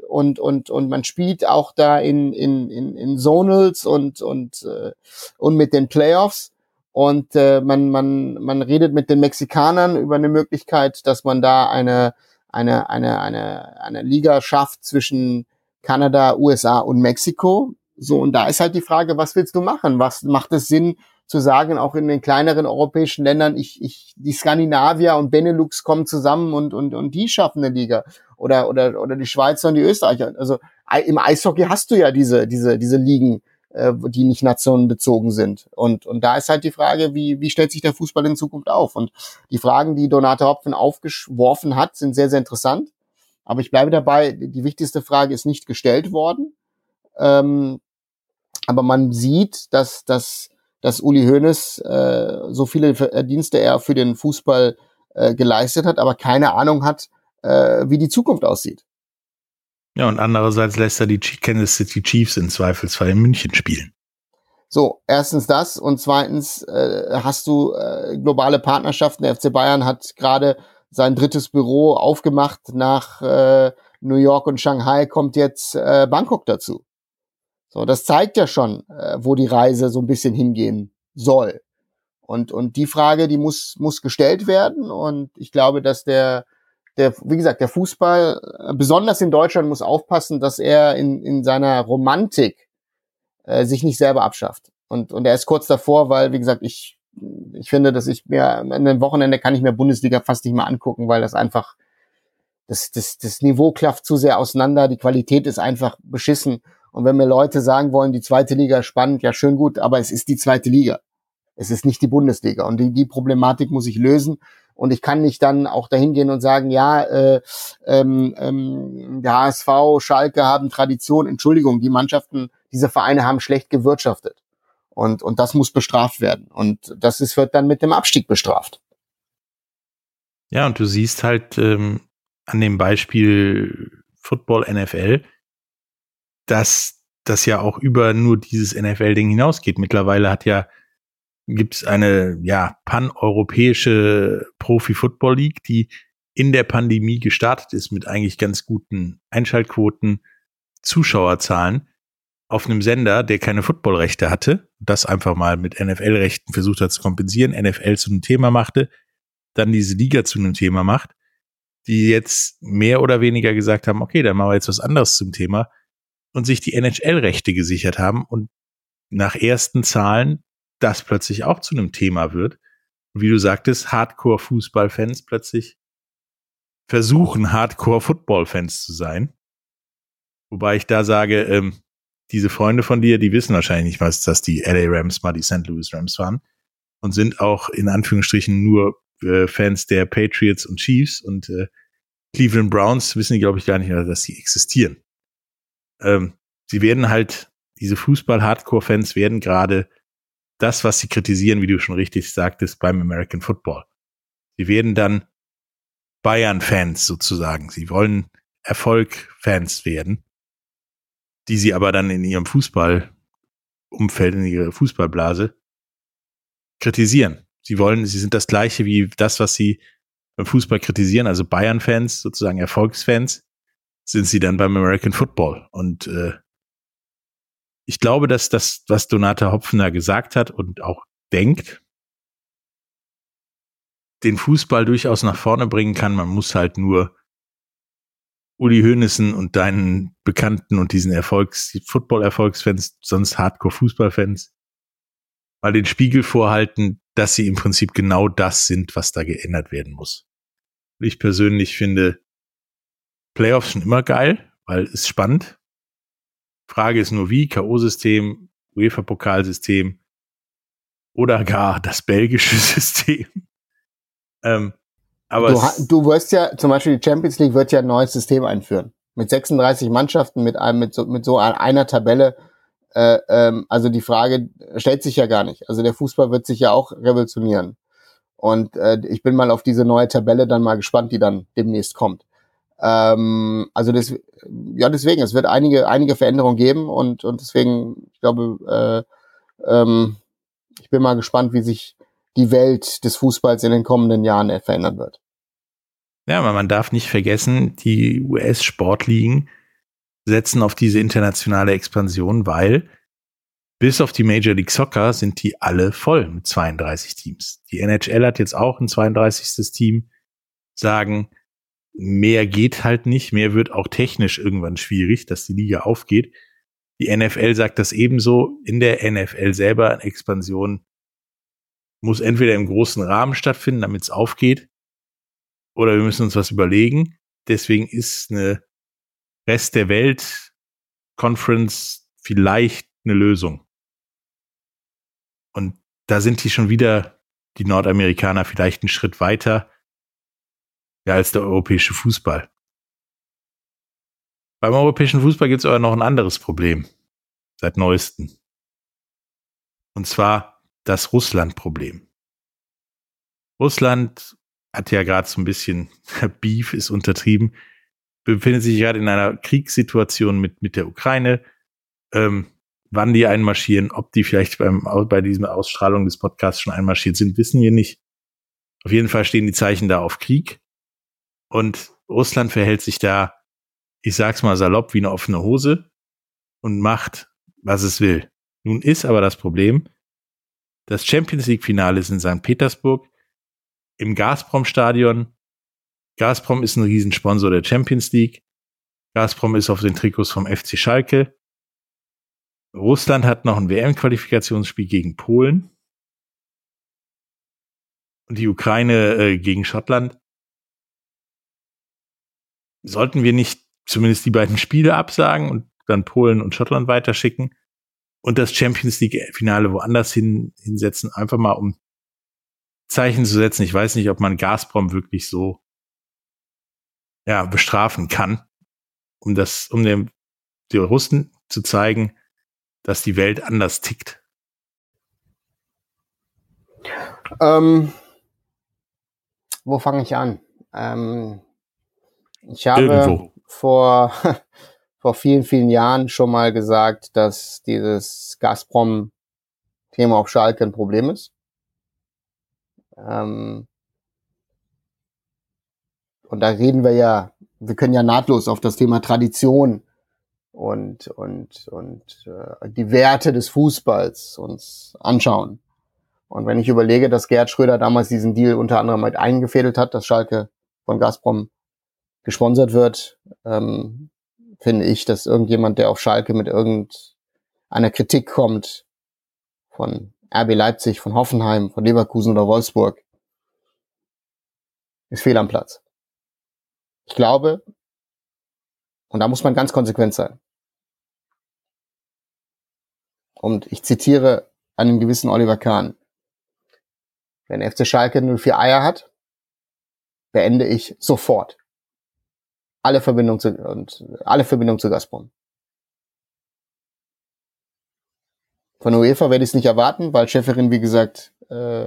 Speaker 3: und, und, und man spielt auch da in, in, in, in Zonals und, und, äh, und mit den Playoffs. Und äh, man, man, man redet mit den Mexikanern über eine Möglichkeit, dass man da eine, eine, eine, eine, eine Liga schafft zwischen Kanada, USA und Mexiko. So, und da ist halt die Frage, was willst du machen? Was macht es Sinn zu sagen, auch in den kleineren europäischen Ländern, ich, ich, die Skandinavier und Benelux kommen zusammen und, und, und die schaffen eine Liga. Oder, oder, oder die Schweizer und die Österreicher. Also im Eishockey hast du ja diese, diese, diese Ligen äh, die nicht nationenbezogen sind. Und, und da ist halt die Frage, wie, wie stellt sich der Fußball in Zukunft auf? Und die Fragen, die Donate Hopfen aufgeworfen hat, sind sehr, sehr interessant. Aber ich bleibe dabei, die wichtigste Frage ist nicht gestellt worden. Ähm, aber man sieht, dass, dass, dass Uli Hoeneß äh, so viele Verdienste er für den Fußball äh, geleistet hat, aber keine Ahnung hat, äh, wie die Zukunft aussieht.
Speaker 2: Ja, und andererseits lässt er die Kansas City Chiefs in Zweifelsfall in München spielen.
Speaker 3: So, erstens das und zweitens äh, hast du äh, globale Partnerschaften. Der FC Bayern hat gerade sein drittes Büro aufgemacht nach äh, New York und Shanghai kommt jetzt äh, Bangkok dazu. So, das zeigt ja schon, äh, wo die Reise so ein bisschen hingehen soll. Und und die Frage, die muss muss gestellt werden und ich glaube, dass der der, wie gesagt, der Fußball, äh, besonders in Deutschland, muss aufpassen, dass er in, in seiner Romantik äh, sich nicht selber abschafft. Und, und er ist kurz davor, weil, wie gesagt, ich, ich finde, dass ich mir an einem Wochenende kann ich mir Bundesliga fast nicht mehr angucken, weil das einfach, das, das, das Niveau klafft zu sehr auseinander, die Qualität ist einfach beschissen. Und wenn mir Leute sagen wollen, die zweite Liga ist spannend, ja schön gut, aber es ist die zweite Liga. Es ist nicht die Bundesliga. Und die, die Problematik muss ich lösen. Und ich kann nicht dann auch dahin gehen und sagen, ja, äh, ähm, ähm, der HSV, Schalke haben Tradition. Entschuldigung, die Mannschaften, diese Vereine haben schlecht gewirtschaftet. Und, und das muss bestraft werden. Und das ist, wird dann mit dem Abstieg bestraft.
Speaker 2: Ja, und du siehst halt ähm, an dem Beispiel Football NFL, dass das ja auch über nur dieses NFL-Ding hinausgeht. Mittlerweile hat ja gibt es eine ja paneuropäische Profi-Football League, die in der Pandemie gestartet ist mit eigentlich ganz guten Einschaltquoten, Zuschauerzahlen auf einem Sender, der keine Footballrechte hatte, das einfach mal mit NFL-Rechten versucht hat zu kompensieren, NFL zu einem Thema machte, dann diese Liga zu einem Thema macht, die jetzt mehr oder weniger gesagt haben, okay, dann machen wir jetzt was anderes zum Thema und sich die NHL-Rechte gesichert haben und nach ersten Zahlen das plötzlich auch zu einem Thema wird. Und wie du sagtest, Hardcore-Fußballfans plötzlich versuchen, Hardcore-Football-Fans zu sein. Wobei ich da sage, ähm, diese Freunde von dir, die wissen wahrscheinlich nicht, was dass die LA Rams mal die St. Louis Rams waren und sind auch in Anführungsstrichen nur äh, Fans der Patriots und Chiefs und äh, Cleveland Browns wissen glaube ich, gar nicht mehr, dass sie existieren. Ähm, sie werden halt, diese Fußball-Hardcore-Fans werden gerade das, was sie kritisieren, wie du schon richtig sagtest, beim American Football. Sie werden dann Bayern-Fans sozusagen. Sie wollen Erfolg-Fans werden, die sie aber dann in ihrem Fußballumfeld, in ihrer Fußballblase kritisieren. Sie wollen, sie sind das gleiche wie das, was sie beim Fußball kritisieren, also Bayern-Fans, sozusagen Erfolgsfans, sind sie dann beim American Football. Und äh, ich glaube, dass das, was Donata Hopfner gesagt hat und auch denkt, den Fußball durchaus nach vorne bringen kann. Man muss halt nur Uli Hoenessen und deinen Bekannten und diesen Erfolgs, Football-Erfolgsfans, sonst Hardcore-Fußballfans, mal den Spiegel vorhalten, dass sie im Prinzip genau das sind, was da geändert werden muss. Ich persönlich finde Playoffs schon immer geil, weil es spannend. Frage ist nur wie, K.O.-System, UEFA-Pokalsystem oder gar das belgische System. ähm, aber
Speaker 3: du, du wirst ja, zum Beispiel die Champions League wird ja ein neues System einführen. Mit 36 Mannschaften, mit einem, mit so, mit so einer Tabelle. Äh, ähm, also die Frage stellt sich ja gar nicht. Also der Fußball wird sich ja auch revolutionieren. Und äh, ich bin mal auf diese neue Tabelle dann mal gespannt, die dann demnächst kommt. Ähm, also das, ja, deswegen, es wird einige, einige Veränderungen geben und, und deswegen, ich glaube, äh, ähm, ich bin mal gespannt, wie sich die Welt des Fußballs in den kommenden Jahren verändern wird.
Speaker 2: Ja, aber man darf nicht vergessen, die US-Sportligen setzen auf diese internationale Expansion, weil bis auf die Major League Soccer sind die alle voll mit 32 Teams. Die NHL hat jetzt auch ein 32. Team, sagen, mehr geht halt nicht, mehr wird auch technisch irgendwann schwierig, dass die Liga aufgeht. Die NFL sagt das ebenso. In der NFL selber eine Expansion muss entweder im großen Rahmen stattfinden, damit es aufgeht, oder wir müssen uns was überlegen. Deswegen ist eine Rest der Welt Conference vielleicht eine Lösung. Und da sind die schon wieder, die Nordamerikaner, vielleicht einen Schritt weiter ja, als der europäische Fußball. Beim europäischen Fußball gibt es aber noch ein anderes Problem seit neuestem. Und zwar das Russland-Problem. Russland hat ja gerade so ein bisschen Beef, ist untertrieben, befindet sich gerade in einer Kriegssituation mit, mit der Ukraine. Ähm, wann die einmarschieren, ob die vielleicht beim, bei dieser Ausstrahlung des Podcasts schon einmarschiert sind, wissen wir nicht. Auf jeden Fall stehen die Zeichen da auf Krieg. Und Russland verhält sich da, ich sag's mal salopp, wie eine offene Hose und macht, was es will. Nun ist aber das Problem, das Champions League Finale ist in St. Petersburg im Gazprom Stadion. Gazprom ist ein Riesensponsor der Champions League. Gazprom ist auf den Trikots vom FC Schalke. Russland hat noch ein WM-Qualifikationsspiel gegen Polen. Und die Ukraine äh, gegen Schottland. Sollten wir nicht zumindest die beiden Spiele absagen und dann Polen und Schottland weiterschicken und das Champions League-Finale woanders hin, hinsetzen, einfach mal um Zeichen zu setzen. Ich weiß nicht, ob man Gazprom wirklich so ja, bestrafen kann, um das, um dem, die Russen zu zeigen, dass die Welt anders tickt.
Speaker 3: Ähm, wo fange ich an? Ähm, ich habe Irgendwo. vor vor vielen, vielen Jahren schon mal gesagt, dass dieses Gazprom-Thema auf Schalke ein Problem ist. Ähm und da reden wir ja, wir können ja nahtlos auf das Thema Tradition und, und, und äh, die Werte des Fußballs uns anschauen. Und wenn ich überlege, dass Gerd Schröder damals diesen Deal unter anderem mit eingefädelt hat, dass Schalke von Gazprom gesponsert wird, ähm, finde ich, dass irgendjemand, der auf Schalke mit irgendeiner Kritik kommt, von RB Leipzig, von Hoffenheim, von Leverkusen oder Wolfsburg, ist fehl am Platz. Ich glaube, und da muss man ganz konsequent sein. Und ich zitiere einen gewissen Oliver Kahn. Wenn FC Schalke 04 Eier hat, beende ich sofort alle Verbindung zu, und alle Verbindung zu Gazprom. Von UEFA werde ich es nicht erwarten, weil Schäferin, wie gesagt, äh,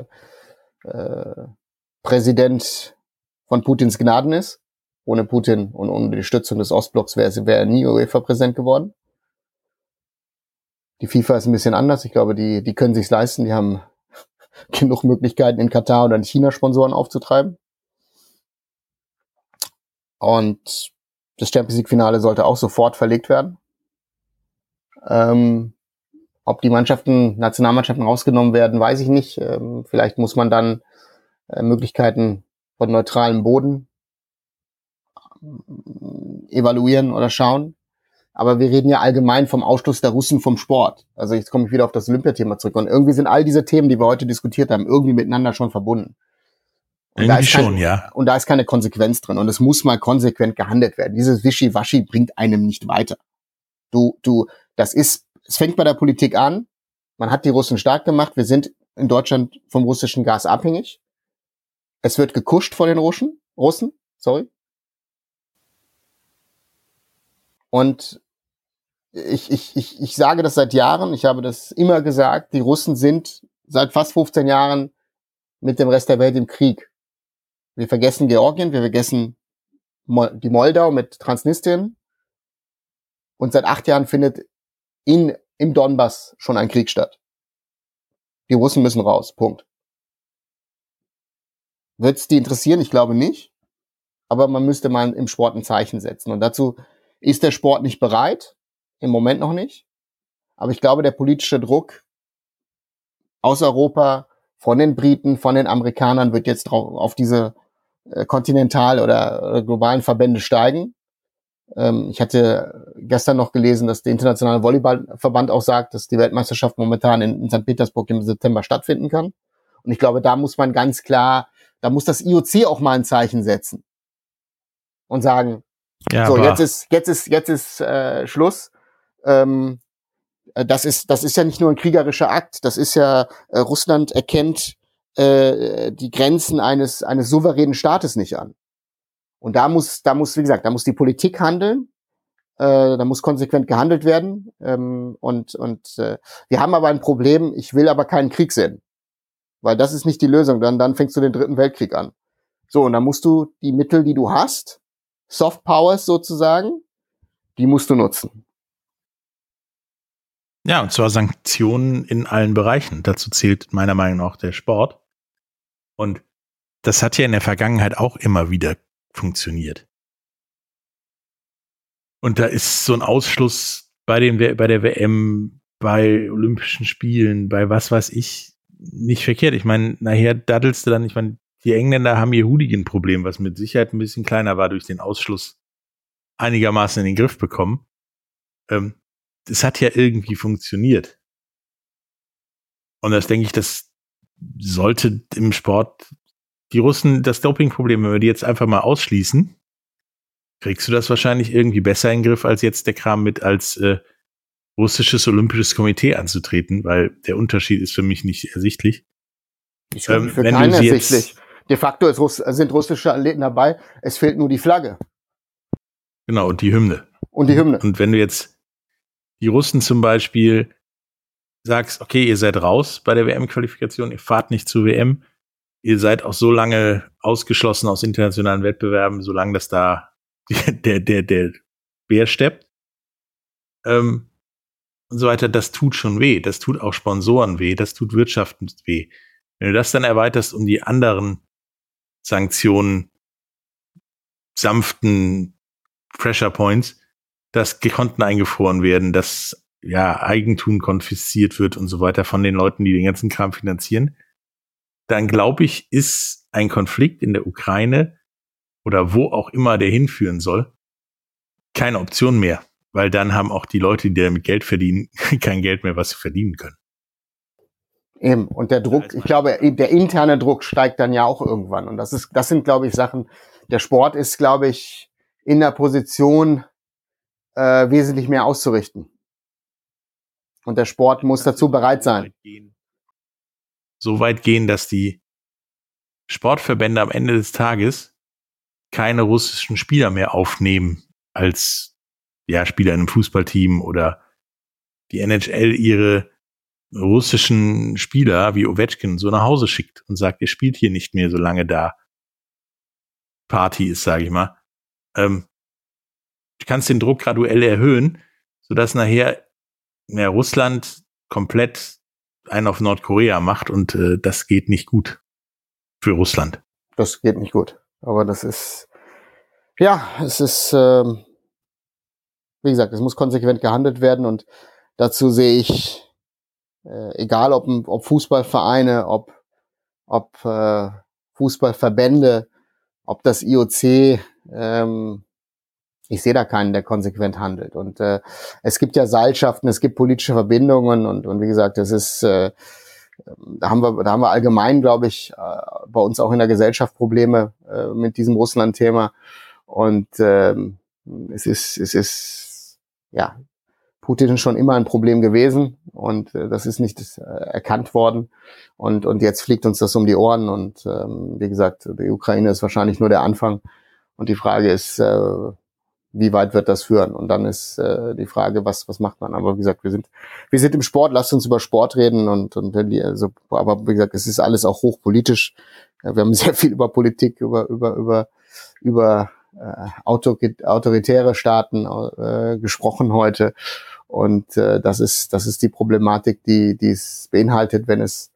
Speaker 3: äh, Präsident von Putins Gnaden ist. Ohne Putin und ohne die Stützung des Ostblocks wäre wär er nie UEFA-Präsident geworden. Die FIFA ist ein bisschen anders. Ich glaube, die, die können sich's leisten. Die haben genug Möglichkeiten, in Katar oder in China Sponsoren aufzutreiben. Und das Champions League-Finale sollte auch sofort verlegt werden. Ähm, ob die Mannschaften, Nationalmannschaften rausgenommen werden, weiß ich nicht. Ähm, vielleicht muss man dann äh, Möglichkeiten von neutralem Boden äh, evaluieren oder schauen. Aber wir reden ja allgemein vom Ausschluss der Russen vom Sport. Also jetzt komme ich wieder auf das Olympiathema zurück. Und irgendwie sind all diese Themen, die wir heute diskutiert haben, irgendwie miteinander schon verbunden. Und Irgendwie schon, kein, ja. Und da ist keine Konsequenz drin. Und es muss mal konsequent gehandelt werden. Dieses Wischiwaschi bringt einem nicht weiter. Du, du, das ist, es fängt bei der Politik an. Man hat die Russen stark gemacht. Wir sind in Deutschland vom russischen Gas abhängig. Es wird gekuscht von den Russen, Russen, sorry. Und ich, ich, ich, ich sage das seit Jahren, ich habe das immer gesagt, die Russen sind seit fast 15 Jahren mit dem Rest der Welt im Krieg. Wir vergessen Georgien, wir vergessen die Moldau mit Transnistrien. Und seit acht Jahren findet in, im Donbass schon ein Krieg statt. Die Russen müssen raus. Punkt. Wird es die interessieren? Ich glaube nicht. Aber man müsste mal im Sport ein Zeichen setzen. Und dazu ist der Sport nicht bereit. Im Moment noch nicht. Aber ich glaube, der politische Druck aus Europa, von den Briten, von den Amerikanern wird jetzt drauf, auf diese äh, kontinental- oder, oder globalen Verbände steigen. Ähm, ich hatte gestern noch gelesen, dass der Internationale Volleyballverband auch sagt, dass die Weltmeisterschaft momentan in, in St. Petersburg im September stattfinden kann. Und ich glaube, da muss man ganz klar, da muss das IOC auch mal ein Zeichen setzen und sagen, ja, so jetzt ist jetzt ist jetzt ist äh, Schluss. Ähm, äh, das ist das ist ja nicht nur ein kriegerischer Akt, das ist ja äh, Russland erkennt äh, die Grenzen eines eines souveränen Staates nicht an. Und da muss da muss wie gesagt da muss die Politik handeln. Äh, da muss konsequent gehandelt werden. Ähm, und und äh, wir haben aber ein Problem. Ich will aber keinen Krieg sehen, weil das ist nicht die Lösung. Dann dann fängst du den dritten Weltkrieg an. So und dann musst du die Mittel, die du hast, Soft Powers sozusagen, die musst du nutzen.
Speaker 2: Ja, und zwar Sanktionen in allen Bereichen. Dazu zählt meiner Meinung nach der Sport. Und das hat ja in der Vergangenheit auch immer wieder funktioniert. Und da ist so ein Ausschluss bei, den, bei der WM, bei Olympischen Spielen, bei was weiß ich, nicht verkehrt. Ich meine, nachher daddelst du dann, ich meine, die Engländer haben ihr Hooligan-Problem, was mit Sicherheit ein bisschen kleiner war durch den Ausschluss, einigermaßen in den Griff bekommen. Ähm, das hat ja irgendwie funktioniert. Und das denke ich, das sollte im Sport die Russen, das Doping-Problem, wenn wir die jetzt einfach mal ausschließen, kriegst du das wahrscheinlich irgendwie besser in den Griff, als jetzt der Kram mit als äh, russisches Olympisches Komitee anzutreten, weil der Unterschied ist für mich nicht ersichtlich.
Speaker 3: Ich ähm, für keinen ersichtlich. De facto Russ sind russische Athleten dabei. Es fehlt nur die Flagge.
Speaker 2: Genau, und die Hymne.
Speaker 3: Und die Hymne.
Speaker 2: Und wenn du jetzt die Russen zum Beispiel sagst, okay, ihr seid raus bei der WM-Qualifikation, ihr fahrt nicht zur WM, ihr seid auch so lange ausgeschlossen aus internationalen Wettbewerben, solange das da der, der, der Bär steppt. Ähm, und so weiter, das tut schon weh. Das tut auch Sponsoren weh, das tut Wirtschaften weh. Wenn du das dann erweiterst um die anderen Sanktionen, sanften Pressure Points, dass Konten eingefroren werden, dass ja Eigentum konfisziert wird und so weiter von den Leuten, die den ganzen Kram finanzieren, dann glaube ich, ist ein Konflikt in der Ukraine oder wo auch immer der hinführen soll, keine Option mehr, weil dann haben auch die Leute, die damit Geld verdienen, kein Geld mehr, was sie verdienen können.
Speaker 3: Eben. Und der Druck, ich glaube, der interne Druck steigt dann ja auch irgendwann. Und das ist, das sind, glaube ich, Sachen. Der Sport ist, glaube ich, in der Position, äh, wesentlich mehr auszurichten. Und der Sport muss dazu bereit sein.
Speaker 2: So weit gehen, dass die Sportverbände am Ende des Tages keine russischen Spieler mehr aufnehmen als ja, Spieler in einem Fußballteam oder die NHL ihre russischen Spieler wie Ovechkin so nach Hause schickt und sagt, ihr spielt hier nicht mehr, solange da Party ist, sage ich mal. Ähm, du kannst den Druck graduell erhöhen, sodass nachher ja, Russland komplett einen auf Nordkorea macht und äh, das geht nicht gut für Russland.
Speaker 3: Das geht nicht gut. Aber das ist, ja, es ist, ähm, wie gesagt, es muss konsequent gehandelt werden und dazu sehe ich äh, egal ob, ob Fußballvereine, ob, ob äh, Fußballverbände, ob das IOC, ähm, ich sehe da keinen, der konsequent handelt. Und äh, es gibt ja Seilschaften, es gibt politische Verbindungen und, und wie gesagt, das ist, äh, da haben wir, da haben wir allgemein, glaube ich, äh, bei uns auch in der Gesellschaft Probleme äh, mit diesem Russland-Thema. Und ähm, es ist, es ist, ja, Putin ist schon immer ein Problem gewesen und äh, das ist nicht äh, erkannt worden. Und, und jetzt fliegt uns das um die Ohren. Und ähm, wie gesagt, die Ukraine ist wahrscheinlich nur der Anfang. Und die Frage ist, äh, wie weit wird das führen? Und dann ist äh, die Frage, was, was macht man? Aber wie gesagt, wir sind, wir sind im Sport, lasst uns über Sport reden und, und wenn die, also, aber wie gesagt, es ist alles auch hochpolitisch. Wir haben sehr viel über Politik, über, über, über, über äh, autoritäre Staaten äh, gesprochen heute. Und äh, das ist das ist die Problematik, die die es beinhaltet, wenn es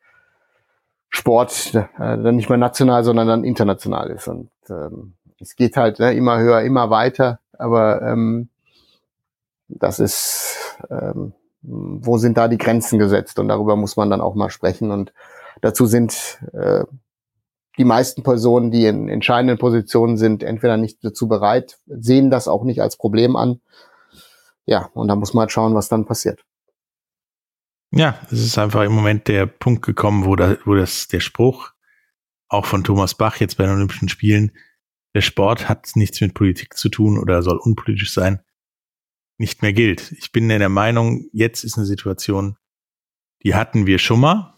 Speaker 3: Sport äh, dann nicht mehr national, sondern dann international ist. Und ähm, es geht halt ne, immer höher, immer weiter. Aber ähm, das ist ähm, wo sind da die Grenzen gesetzt? Und darüber muss man dann auch mal sprechen. Und dazu sind äh, die meisten Personen, die in entscheidenden Positionen sind, entweder nicht dazu bereit, sehen das auch nicht als Problem an. Ja, und da muss man halt schauen, was dann passiert.
Speaker 2: Ja, es ist einfach im Moment der Punkt gekommen, wo, da, wo das der Spruch auch von Thomas Bach jetzt bei den Olympischen Spielen, der Sport hat nichts mit Politik zu tun oder soll unpolitisch sein, nicht mehr gilt. Ich bin der Meinung, jetzt ist eine Situation, die hatten wir schon mal,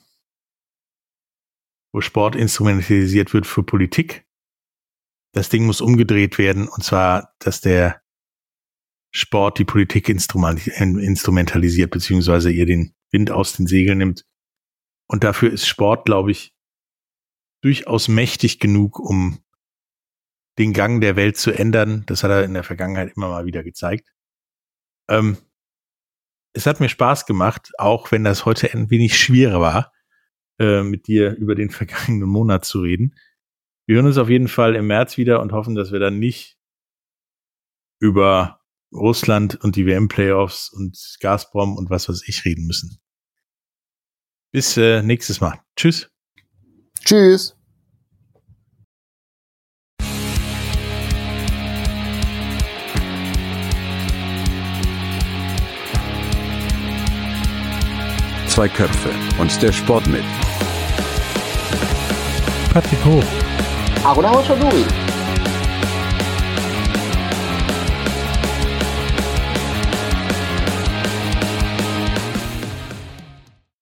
Speaker 2: wo Sport instrumentalisiert wird für Politik. Das Ding muss umgedreht werden, und zwar, dass der Sport die Politik instrumentalisiert, beziehungsweise ihr den Wind aus den Segeln nimmt. Und dafür ist Sport, glaube ich, durchaus mächtig genug, um den Gang der Welt zu ändern. Das hat er in der Vergangenheit immer mal wieder gezeigt. Ähm, es hat mir Spaß gemacht, auch wenn das heute ein wenig schwerer war, äh, mit dir über den vergangenen Monat zu reden. Wir hören uns auf jeden Fall im März wieder und hoffen, dass wir dann nicht über Russland und die WM-Playoffs und Gazprom und was weiß ich reden müssen. Bis äh, nächstes Mal. Tschüss.
Speaker 3: Tschüss.
Speaker 1: Zwei Köpfe und der Sport mit
Speaker 2: Patrick Hoch.
Speaker 3: Aruna Hoshaduri.